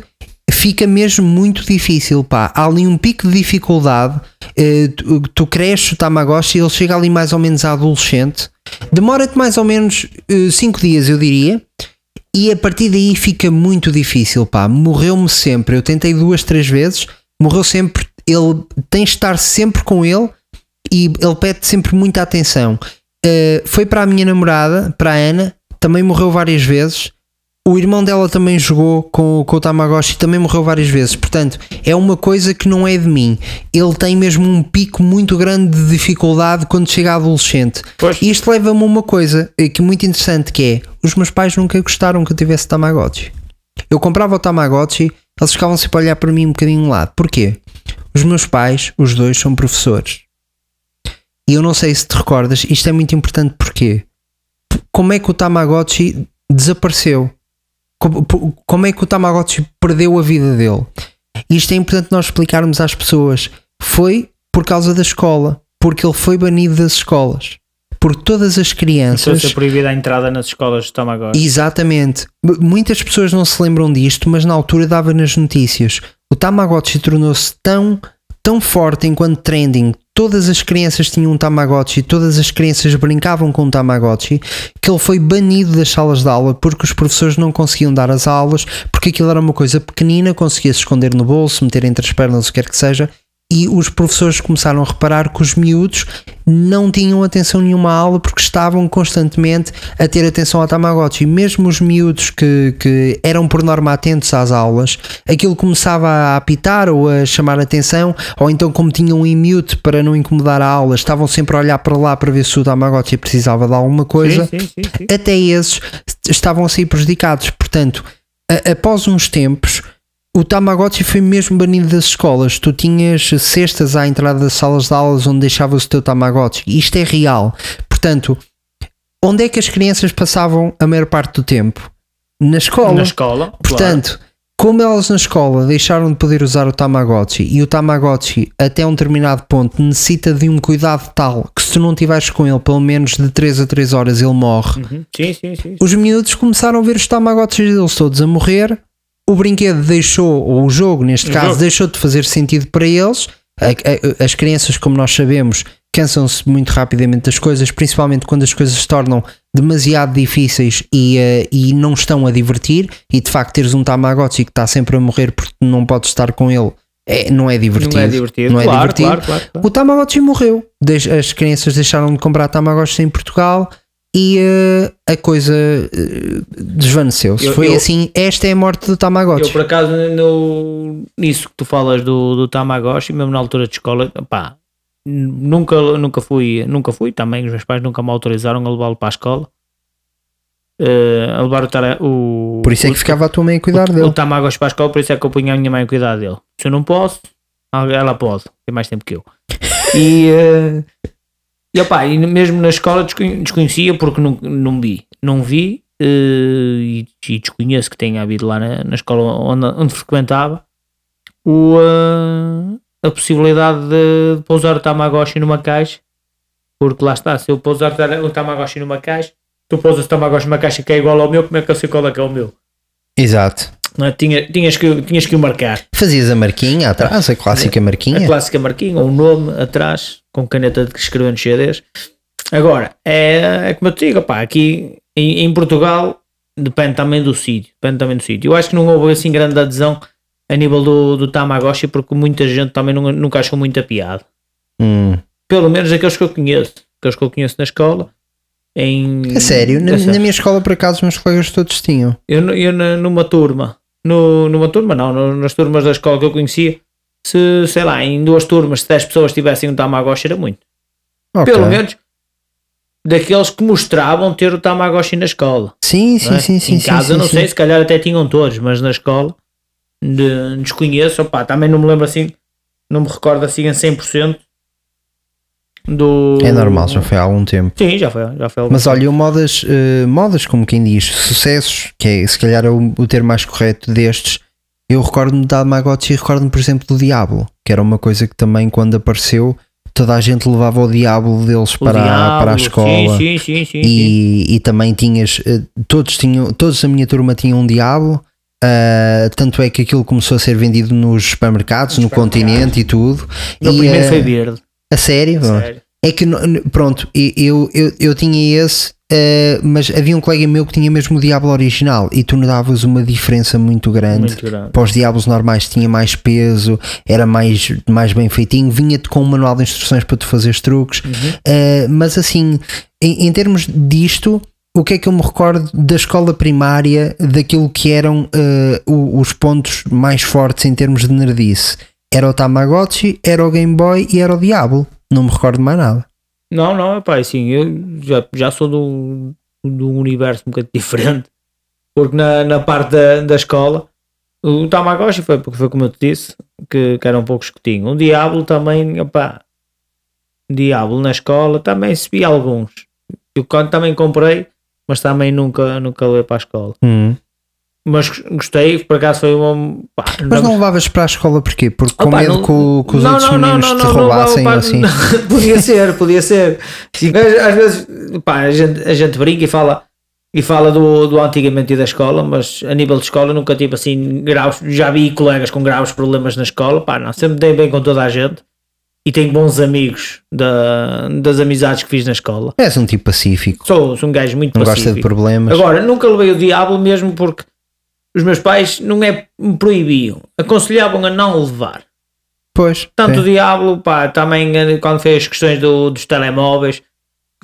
A: fica mesmo muito difícil, pá. Há ali um pico de dificuldade. uh, tu, tu cresces o Tamagotchi, ele chega ali mais ou menos a adolescente. Demora-te mais ou menos 5 dias, eu diria. E a partir daí fica muito difícil, pá. Morreu-me sempre. Eu tentei duas, três vezes. Morreu sempre. Ele tens de estar sempre com ele e ele pede sempre muita atenção. Uh, foi para a minha namorada, para a Ana, também morreu várias vezes. O irmão dela também jogou com, com o Tamagotchi e também morreu várias vezes. Portanto, é uma coisa que não é de mim. Ele tem mesmo um pico muito grande de dificuldade quando chega a adolescente.
B: Pois.
A: E isto leva-me a uma coisa eh, que é muito interessante que é os meus pais nunca gostaram que eu tivesse Tamagotchi. Eu comprava o Tamagotchi, eles ficavam sempre a olhar para mim um bocadinho de lado. Porquê? Os meus pais, os dois, são professores. E eu não sei se te recordas, isto é muito importante porque como é que o Tamagotchi desapareceu? Como, é que o Tamagotchi perdeu a vida dele? Isto é importante nós explicarmos às pessoas. Foi por causa da escola, porque ele foi banido das escolas. Porque todas as crianças.
B: ser proibida a entrada nas escolas de Tamagotchi.
A: Exatamente. Muitas pessoas não se lembram disto, mas na altura dava nas notícias. O Tamagotchi tornou-se tão, tão forte enquanto trending. Todas as crianças tinham um Tamagotchi, todas as crianças brincavam com um Tamagotchi, que ele foi banido das salas de aula porque os professores não conseguiam dar as aulas, porque aquilo era uma coisa pequenina, conseguia-se esconder no bolso, meter entre as pernas, o que quer que seja, e os professores começaram a reparar que os miúdos não tinham atenção nenhuma à aula porque estavam constantemente a ter atenção ao Tamagotchi. Mesmo os miúdos que, que eram por norma atentos às aulas, aquilo começava a apitar ou a chamar atenção, ou então, como tinham em mute para não incomodar a aula, estavam sempre a olhar para lá para ver se o Tamagotchi precisava de alguma coisa
B: Sim, sim, sim, sim.
A: até esses estavam a sair prejudicados. Portanto, a- após uns tempos, o Tamagotchi foi mesmo banido das escolas. Tu tinhas cestas à entrada das salas de aulas onde deixavas o teu Tamagotchi. Isto é real. Portanto, onde é que as crianças passavam a maior parte do tempo? Na escola.
B: Na escola.
A: Portanto, Como elas na escola deixaram de poder usar o Tamagotchi e o Tamagotchi até um determinado ponto necessita de um cuidado tal que se tu não estiveres com ele pelo menos de 3 a 3 horas ele morre,
B: Uhum. Sim, sim, sim.
A: os miúdos começaram a ver os Tamagotchis deles todos a morrer. O brinquedo deixou, ou o jogo neste
B: O
A: caso,
B: jogo.
A: deixou de fazer sentido para eles. As crianças, como nós sabemos, cansam-se muito rapidamente das coisas, principalmente quando as coisas se tornam demasiado difíceis e, eh, e não estão a divertir. E de facto, teres um Tamagotchi que está sempre a morrer porque não podes estar com ele é, não é divertido.
B: Não é divertido.
A: Não é
B: claro,
A: divertido.
B: claro, claro.
A: O Tamagotchi morreu. As crianças deixaram de comprar Tamagotchi em Portugal e eh, a coisa eh, desvaneceu-se.
B: Eu-
A: Foi
B: eu-
A: assim: esta é a morte do Tamagotchi.
B: Eu, por acaso, no, nisso que tu falas do, do Tamagotchi, mesmo na altura de escola, pá, nunca, nunca fui, nunca fui também, os meus pais nunca me autorizaram a levá-lo para a escola. Eh, a levar o, o
A: Por isso é que
B: o-
A: ficava a tua mãe a cuidar
B: o,
A: dele.
B: o Tamagotchi para a escola, por isso é que eu punha a minha mãe a cuidar dele. Se eu não posso, ela pode, tem mais tempo que eu. E, eh, e, opá, e mesmo na escola desconhe- desconhecia porque não, não vi. Não vi eh, e, e desconheço que tenha havido lá na, na escola onde, onde frequentava o, eh, a possibilidade de, de pousar o Tamagotchi numa caixa. Porque lá está, se eu pousar o Tamagotchi numa caixa, tu pousas o Tamagotchi numa caixa que é igual ao meu, como é que eu sei qual é que é o meu?
A: Exato.
B: Não é? Tinha, tinhas, que, tinhas que o marcar.
A: Fazias a marquinha atrás, a clássica
B: A
A: marquinha.
B: clássica marquinha, ou um nome atrás, com caneta de escrever nos CDs. Agora, é, é como eu te digo, pá, aqui em, em Portugal depende também do sítio. Depende também do sítio. Eu acho que não houve assim grande adesão a nível do, do Tamagotchi, porque muita gente também não, nunca achou muita piada.
A: Hum.
B: Pelo menos aqueles que eu conheço. Aqueles que eu conheço na escola. Em,
A: A sério, na,
B: a
A: na minha escola por acaso os meus colegas todos tinham.
B: Eu, eu na- numa turma, no, numa turma não, no- nas turmas da escola que eu conhecia, se, sei lá, em duas turmas, se 10 pessoas tivessem um Tamagotchi era muito.
A: Ok.
B: Pelo menos daqueles que mostravam ter o Tamagotchi na escola.
A: Sim, sim,
B: é?
A: sim, sim.
B: em
A: sim,
B: casa
A: sim,
B: não
A: sim.
B: sei, se calhar até tinham todos, mas na escola de, desconheço, opá, também não me lembro assim, não me recordo assim a 100% do...
A: É normal, já foi há algum tempo.
B: Sim, já foi, já foi.
A: Mas olha, eu modas, eh, modas, como quem diz, sucessos, que é se calhar é o, o termo mais correto destes, eu recordo-me da Tamagotchi e recordo-me, por exemplo, do Diablo, que era uma coisa que também quando apareceu, toda a gente levava o Diablo deles
B: O
A: para, a-
B: Diablo,
A: para a escola.
B: Sim, sim, sim.
A: E, e também tinhas, eh, todos tinham, todos da minha turma tinham um Diablo. ah, tanto é que aquilo começou a ser vendido nos supermercados, no continente e tudo.
B: O
A: E,
B: primeiro
A: eh,
B: foi verde.
A: A sério?
B: Sério.
A: É que, pronto, eu, eu, eu tinha esse, eh, mas havia um colega meu que tinha mesmo o Diablo original e tu notavas uma diferença muito grande.
B: Muito grande.
A: Para os Diablos normais tinha mais peso, era mais, mais bem feitinho, vinha-te com um manual de instruções para tu fazeres truques.
B: Uhum.
A: Eh, mas assim, em, em termos disto, o que é que eu me recordo da escola primária, daquilo que eram o- os pontos mais fortes em termos de nerdice? Era o Tamagotchi, era o Game Boy e era o Diablo. Não me recordo mais nada.
B: Não, não, pá, assim, eu já, já sou de um, de um universo um bocadinho diferente, porque na, na parte da, da escola, o Tamagotchi foi, porque foi como eu te disse, que, que eram poucos que tinham. O Diablo também, opá, Diablo na escola, também se vi alguns. Eu quando também comprei, mas também nunca, nunca levei para a escola. Mas gostei, por acaso foi uma. pá,
A: Mas não levavas para a escola porquê? Porque com
B: Opa,
A: medo
B: não-
A: que, que os
B: não,
A: outros
B: não, não,
A: meninos
B: não,
A: te
B: não, não,
A: roubassem ou assim.
B: não, podia ser, podia ser. Às, vezes pá, a, gente, a gente brinca e fala, e fala do, do antigamente e da escola, mas a nível de escola nunca tive assim graves. Já vi colegas com graves problemas na escola, pá, não, sempre dei bem com toda a gente e tenho bons amigos da, das amizades que fiz na escola.
A: És um tipo pacífico,
B: Sou, sou um gajo muito
A: não
B: pacífico.
A: gosta de problemas.
B: Agora, nunca levei o diabo mesmo porque os meus pais não é me proibiam, aconselhavam a não levar.
A: pois,
B: Tanto
A: sim.
B: o Diablo, pá, também eh, quando fez as questões do- dos telemóveis,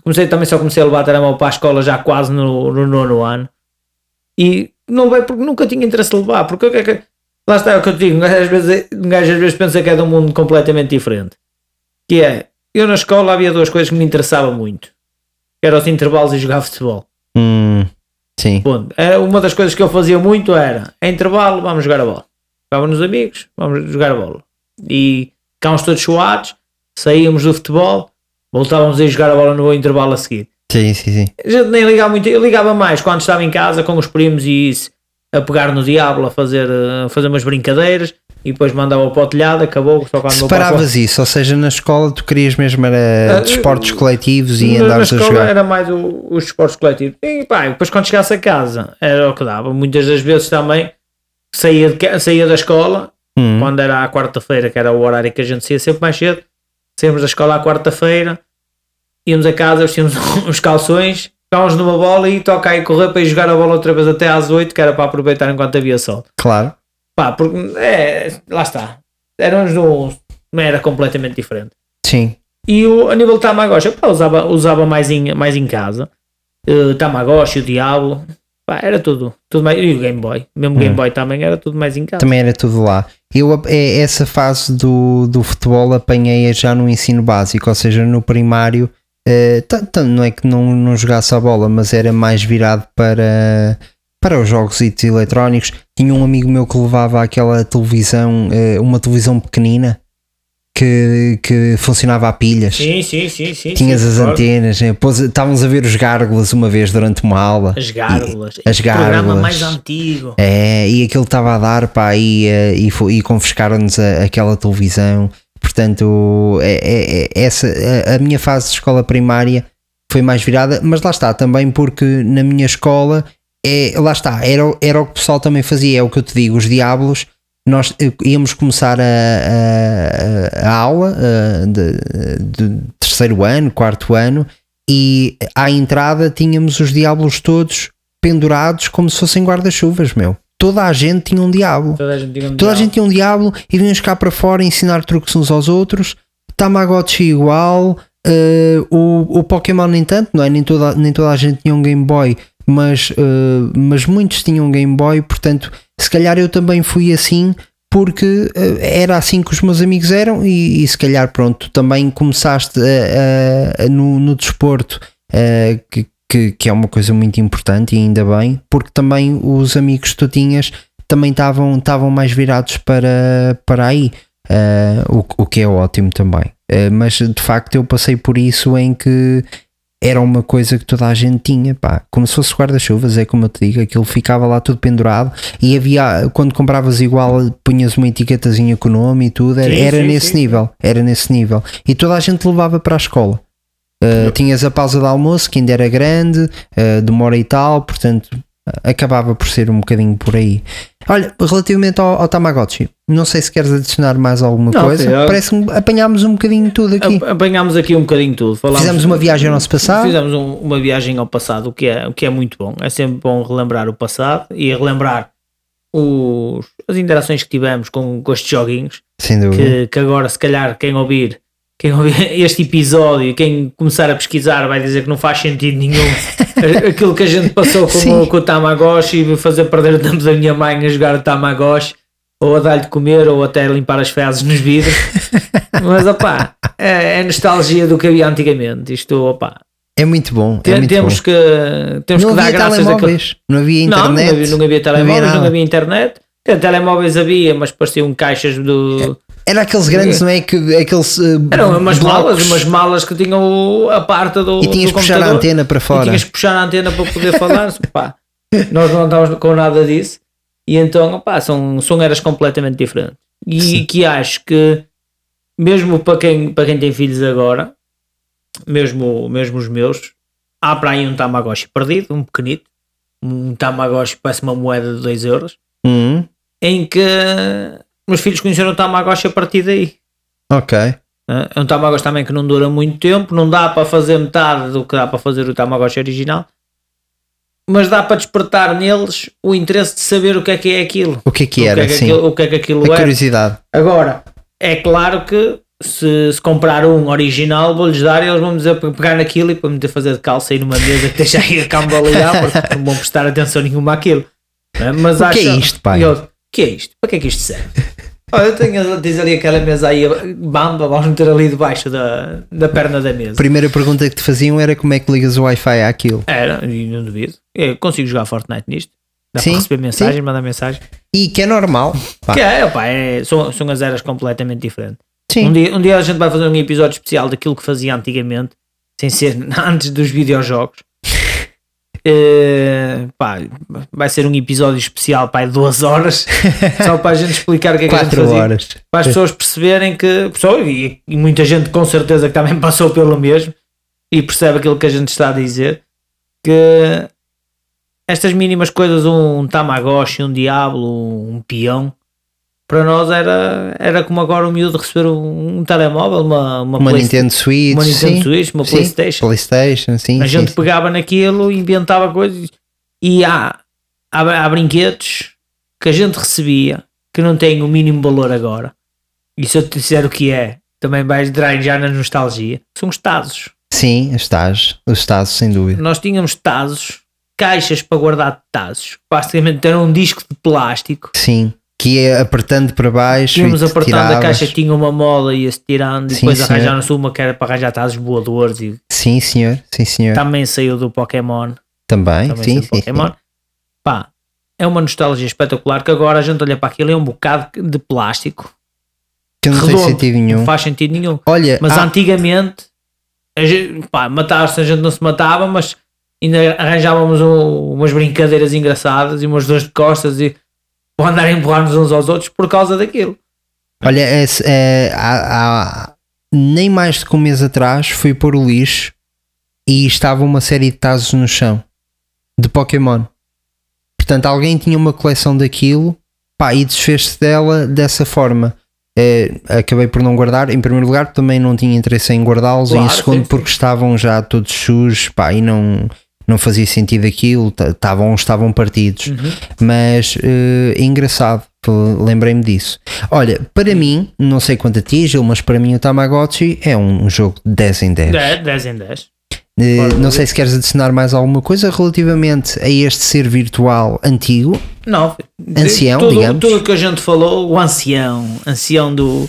B: comecei também só comecei a levar telemóvel para a escola já quase no, no nono ano. E não levei porque nunca tinha interesse em levar, porque o que é que- lá está é o que eu te digo, um gajo às vezes, um gajo às vezes pensa que é de um mundo completamente diferente. Que é, eu na escola havia duas coisas que me interessavam muito. Que eram os intervalos e jogar futebol.
A: Hum, sim.
B: Bom, era uma das coisas que eu fazia muito era, em intervalo, vamos jogar a bola. Ficávamos nos amigos, vamos jogar a bola. E ficámos todos suados, saíamos do futebol, voltávamos a ir jogar a bola no intervalo a seguir.
A: Sim, sim, sim.
B: A gente nem ligava muito, eu ligava mais quando estava em casa com os primos e isso. a pegar no diabo, a fazer, eh, a fazer umas brincadeiras e depois mandava para o telhado, acabou, só quando
A: Separavas isso, ou seja, na escola tu querias mesmo era
B: Ah,
A: desportos coletivos e andares
B: na
A: a
B: escola
A: jogar.
B: era mais o- os esportes coletivos. E pá, depois quando chegasse a casa era o que dava. Muitas das vezes também saía, de saía da escola,
A: Hum.
B: quando era à quarta-feira, que era o horário que a gente saía sempre mais cedo. Saímos da escola à quarta-feira, íamos a casa, vestíamos os calções, ficávamos numa bola e toca aí correr para ir jogar a bola outra vez até às 8, que era para aproveitar enquanto havia sol.
A: Claro.
B: Pá, porque é, lá está. Éramos num, não era completamente diferente.
A: Sim.
B: E o, a nível de Tamagotchi, pá, usava, usava mais, em, mais em casa. Uh, Tamagotchi, o Diablo, pá, era tudo, tudo mais. E o Game Boy, mesmo Game Boy também era tudo mais em casa.
A: Também era tudo lá. Eu, é, essa fase do, do futebol apanhei já no ensino básico, ou seja, no primário. eh, tan- tan- não é que não, não jogasse a bola, mas era mais virado para, para os jogos e eletrónicos. Tinha um amigo meu que levava aquela televisão, eh, uma televisão pequenina que, que funcionava a pilhas.
B: Sim, sim, sim, sim.
A: Tinhas
B: sim,
A: as
B: concordo.
A: antenas, pôs- estávamos a ver os gárgulas uma vez durante uma aula.
B: As gárgulas.
A: As
B: O programa
A: gárgulas.
B: mais antigo.
A: É, e aquilo estava a dar pá, e, eh, e, e confiscaram-nos aquela televisão. Portanto, é, é- é- essa, a, a minha fase de escola primária foi mais virada, mas lá está, também porque na minha escola, é, lá está, era, o- era o que o pessoal também fazia, é o que eu te digo, os diabos. Nós eh, íamos começar a, a- a aula eh, de, de terceiro ano, quarto ano, e à entrada tínhamos os diabos todos pendurados como se fossem guarda-chuvas, meu. Toda a gente tinha um diabo.
B: Toda a gente tinha um
A: Toda a
B: diabo.
A: gente tinha um diabo e vinhamos cá para fora ensinar truques uns aos outros. Tamagotchi igual. eh, o, o Pokémon nem tanto, não é? Nem toda, nem toda a gente tinha um Game Boy, mas, eh, mas muitos tinham Game Boy, portanto, se calhar eu também fui assim porque eh, era assim que os meus amigos eram e, e se calhar pronto, também começaste a- a- a- no, no desporto eh, que, que, que é uma coisa muito importante e ainda bem, porque também os amigos que tu tinhas também estavam mais virados para, para aí, eh, o, o que é ótimo também. Eh, mas de facto eu passei por isso em que era uma coisa que toda a gente tinha, pá, como se fosse guarda-chuvas, é como eu te digo, aquilo ficava lá tudo pendurado e havia, quando compravas igual, punhas uma etiquetazinha com o nome e tudo, era,
B: Sim,
A: era
B: sim,
A: nesse
B: sim.
A: nível, era nesse nível. E toda a gente levava para a escola. Uh, tinhas a pausa de almoço que ainda era grande, uh, demora e tal, portanto acabava por ser um bocadinho por aí. Olha, relativamente ao, ao Tamagotchi, não sei se queres adicionar mais alguma
B: Não,
A: coisa.
B: eu-
A: Parece que apanhámos um bocadinho tudo aqui.
B: Ap- Apanhámos aqui um bocadinho tudo. Falámos-
A: Fizemos uma viagem ao nosso passado.
B: Fizemos um- uma viagem ao passado, o que, é, o que é muito bom. É sempre bom relembrar o passado e relembrar os, as interações que tivemos com, com estes joguinhos.
A: Sem dúvida.
B: Que, que agora, se calhar, quem ouvir, quem ouvir este episódio, quem começar a pesquisar, vai dizer que não faz sentido nenhum aquilo que a gente passou com, o, com o Tamagotchi e fazer perder o tempo da minha mãe a jogar o Tamagotchi. Ou a dar-lhe de comer, ou até limpar as fezes nos vidros. Mas opá, é, é nostalgia do que havia antigamente. Isto, opá,
A: É muito bom. é muito
B: temos
A: bom.
B: que, temos
A: não
B: que dar
A: havia
B: graças a
A: não havia
B: Não,
A: internet.
B: não havia, não havia telemóveis, não havia internet. Quer dizer, Telemóveis havia, mas pareciam caixas do.
A: Era aqueles grandes, não é? Que, aqueles, uh,
B: Eram umas
A: blocos.
B: malas, umas malas que tinham a parte do.
A: E tinhas
B: do
A: que puxar a antena para
B: E
A: fora.
B: tinhas que puxar a antena para poder falar. Pá, nós não estávamos com nada disso. E então, opá, são, são eras completamente diferentes. E
A: Sim.
B: que acho que, mesmo para quem, para quem tem filhos agora, mesmo, mesmo os meus, há para aí um Tamagotchi perdido, um pequenito. Um Tamagotchi parece uma moeda de 2 euros.
A: Hum,
B: Em que meus filhos conheceram o Tamagotchi a partir daí.
A: ok.
B: É um Tamagotchi também que não dura muito tempo, não dá para fazer metade do que dá para fazer o Tamagotchi original, mas dá para despertar neles o interesse de saber o que é que é aquilo.
A: O que é que
B: o,
A: era,
B: que é que
A: sim.
B: aquilo o que é que aquilo
A: A
B: é.
A: curiosidade.
B: Agora, é claro que se, se comprar um original, vou-lhes dar e eles vão dizer para pegar naquilo e para me fazer de calça aí numa mesa que esteja aí a cambalear, porque não vão prestar atenção nenhuma àquilo. Mas
A: O que é isto, pai?
B: O que é isto? Para que é que isto serve? Olha, eu tenho, diz ali aquela mesa aí, bamba, vamos meter ali debaixo da, da perna da mesa.
A: A primeira pergunta que te faziam era como é que ligas o Wi-Fi àquilo.
B: Era, e não duvido. Eu consigo jogar Fortnite nisto. Dá
A: Sim,
B: para receber mensagem,
A: sim.
B: mandar mensagem.
A: E que é normal. Pá,
B: Que é, opá, é, são, são as eras completamente diferentes.
A: sim.
B: Um dia, um dia a gente vai fazer um episódio especial daquilo que fazia antigamente, sem ser antes dos videojogos. Eh, pá, vai ser um episódio especial pá, de duas horas. Só para a gente explicar o que é que a gente
A: 4
B: fazia.
A: horas.
B: para as pessoas perceberem que pessoal, e, e muita gente com certeza que também passou pelo mesmo e percebe aquilo que a gente está a dizer que estas mínimas coisas, um Tamagotchi, um Diablo, um peão para nós era, era como agora o miúdo receber um, um telemóvel, uma, uma,
A: Uma Nintendo Switch.
B: uma Nintendo
A: sim.
B: Switch, uma
A: Sim,
B: Playstation.
A: Playstation, sim.
B: A gente pegava naquilo, inventava coisas e há, há, há brinquedos que a gente recebia que não têm o mínimo valor agora. E se eu te disser o que é, também vais já na nostalgia. São os Tazos.
A: Sim, os Tazos. Os Tazos, sem dúvida.
B: Nós tínhamos Tazos, caixas para guardar Tazos. Basicamente era um disco de plástico.
A: Sim. Que ia apertando para baixo.
B: Tínhamos apertando a caixa, tinha uma mola e ia-se tirando. E
A: Sim,
B: depois arranjaram-se uma que era para arranjar Tazos voadores. E
A: Sim, senhor. Sim, senhor.
B: também saiu do Pokémon.
A: Também.
B: também
A: Sim, sim,
B: Pokémon.
A: sim.
B: Pá, é uma nostalgia espetacular que agora a gente olha para aquilo é um bocado de plástico.
A: Que não tem
B: redondo,
A: sentido nenhum.
B: Não faz sentido nenhum.
A: Olha,
B: Mas
A: há-
B: antigamente, pá, matar-se a gente não se matava, mas ainda arranjávamos um- umas brincadeiras engraçadas e umas dores de costas e para andar a empurrar-nos uns aos outros por causa daquilo.
A: Olha, esse, é, há- há- nem mais de que um mês atrás fui pôr o lixo e estava uma série de tazos no chão de Pokémon. Portanto, alguém tinha uma coleção daquilo pá, e desfez-se dela dessa forma. É, acabei por não guardar. Em primeiro lugar, também não tinha interesse em guardá-los. e em
B: Claro,
A: segundo,
B: sim, sim.
A: porque estavam já todos sujos pá, e não, não fazia sentido aquilo. Estavam, estavam partidos
B: Uhum.
A: mas eh, é engraçado, lembrei-me disso. Olha, para mim, não sei quanto a ti, Gil, mas para mim o Tamagotchi é um jogo de 10 em 10.
B: 10, 10 em 10.
A: Eh,
B: Fora
A: não sei se queres adicionar mais alguma coisa relativamente a este ser virtual antigo.
B: Não,
A: Ancião,
B: tudo,
A: digamos.
B: Tudo o que a gente falou, o ancião, ancião do,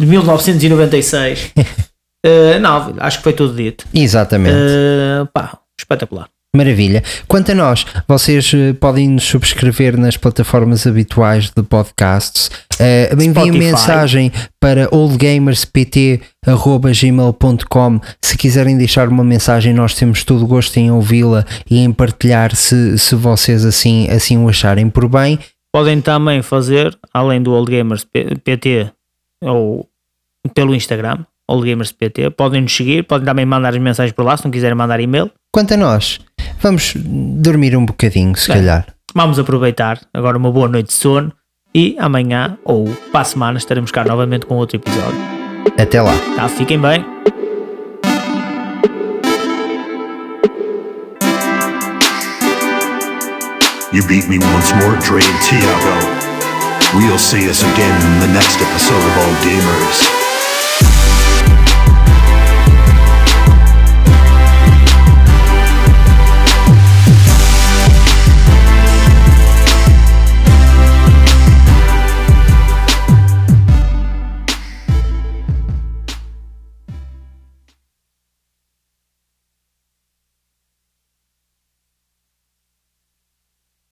B: de 1996. Eh, não, acho que foi tudo dito.
A: Exatamente.
B: Eh, pá, espetacular.
A: Maravilha. Quanto a nós, vocês eh, podem nos subscrever nas plataformas habituais de podcasts. Uh, enviem mensagem para oldgamerspt.gmail.com se quiserem deixar uma mensagem, nós temos todo o gosto em ouvi-la e em partilhar se, se vocês assim, assim o acharem por bem.
B: Podem também fazer, além do Old Gamers P- PT ou pelo Instagram, Old Gamers PT, podem nos seguir, podem também mandar as mensagens por lá se não quiserem mandar e-mail.
A: Quanto a nós, vamos dormir um bocadinho, se
B: Bem.
A: calhar.
B: Vamos aproveitar agora uma boa noite de sono e amanhã ou para a semana estaremos cá novamente com outro episódio.
A: Até lá.
B: Tá? Fiquem bem.
E: You beat me once more, Dre and Tiago. We'll see us again in the next episode of All Gamers.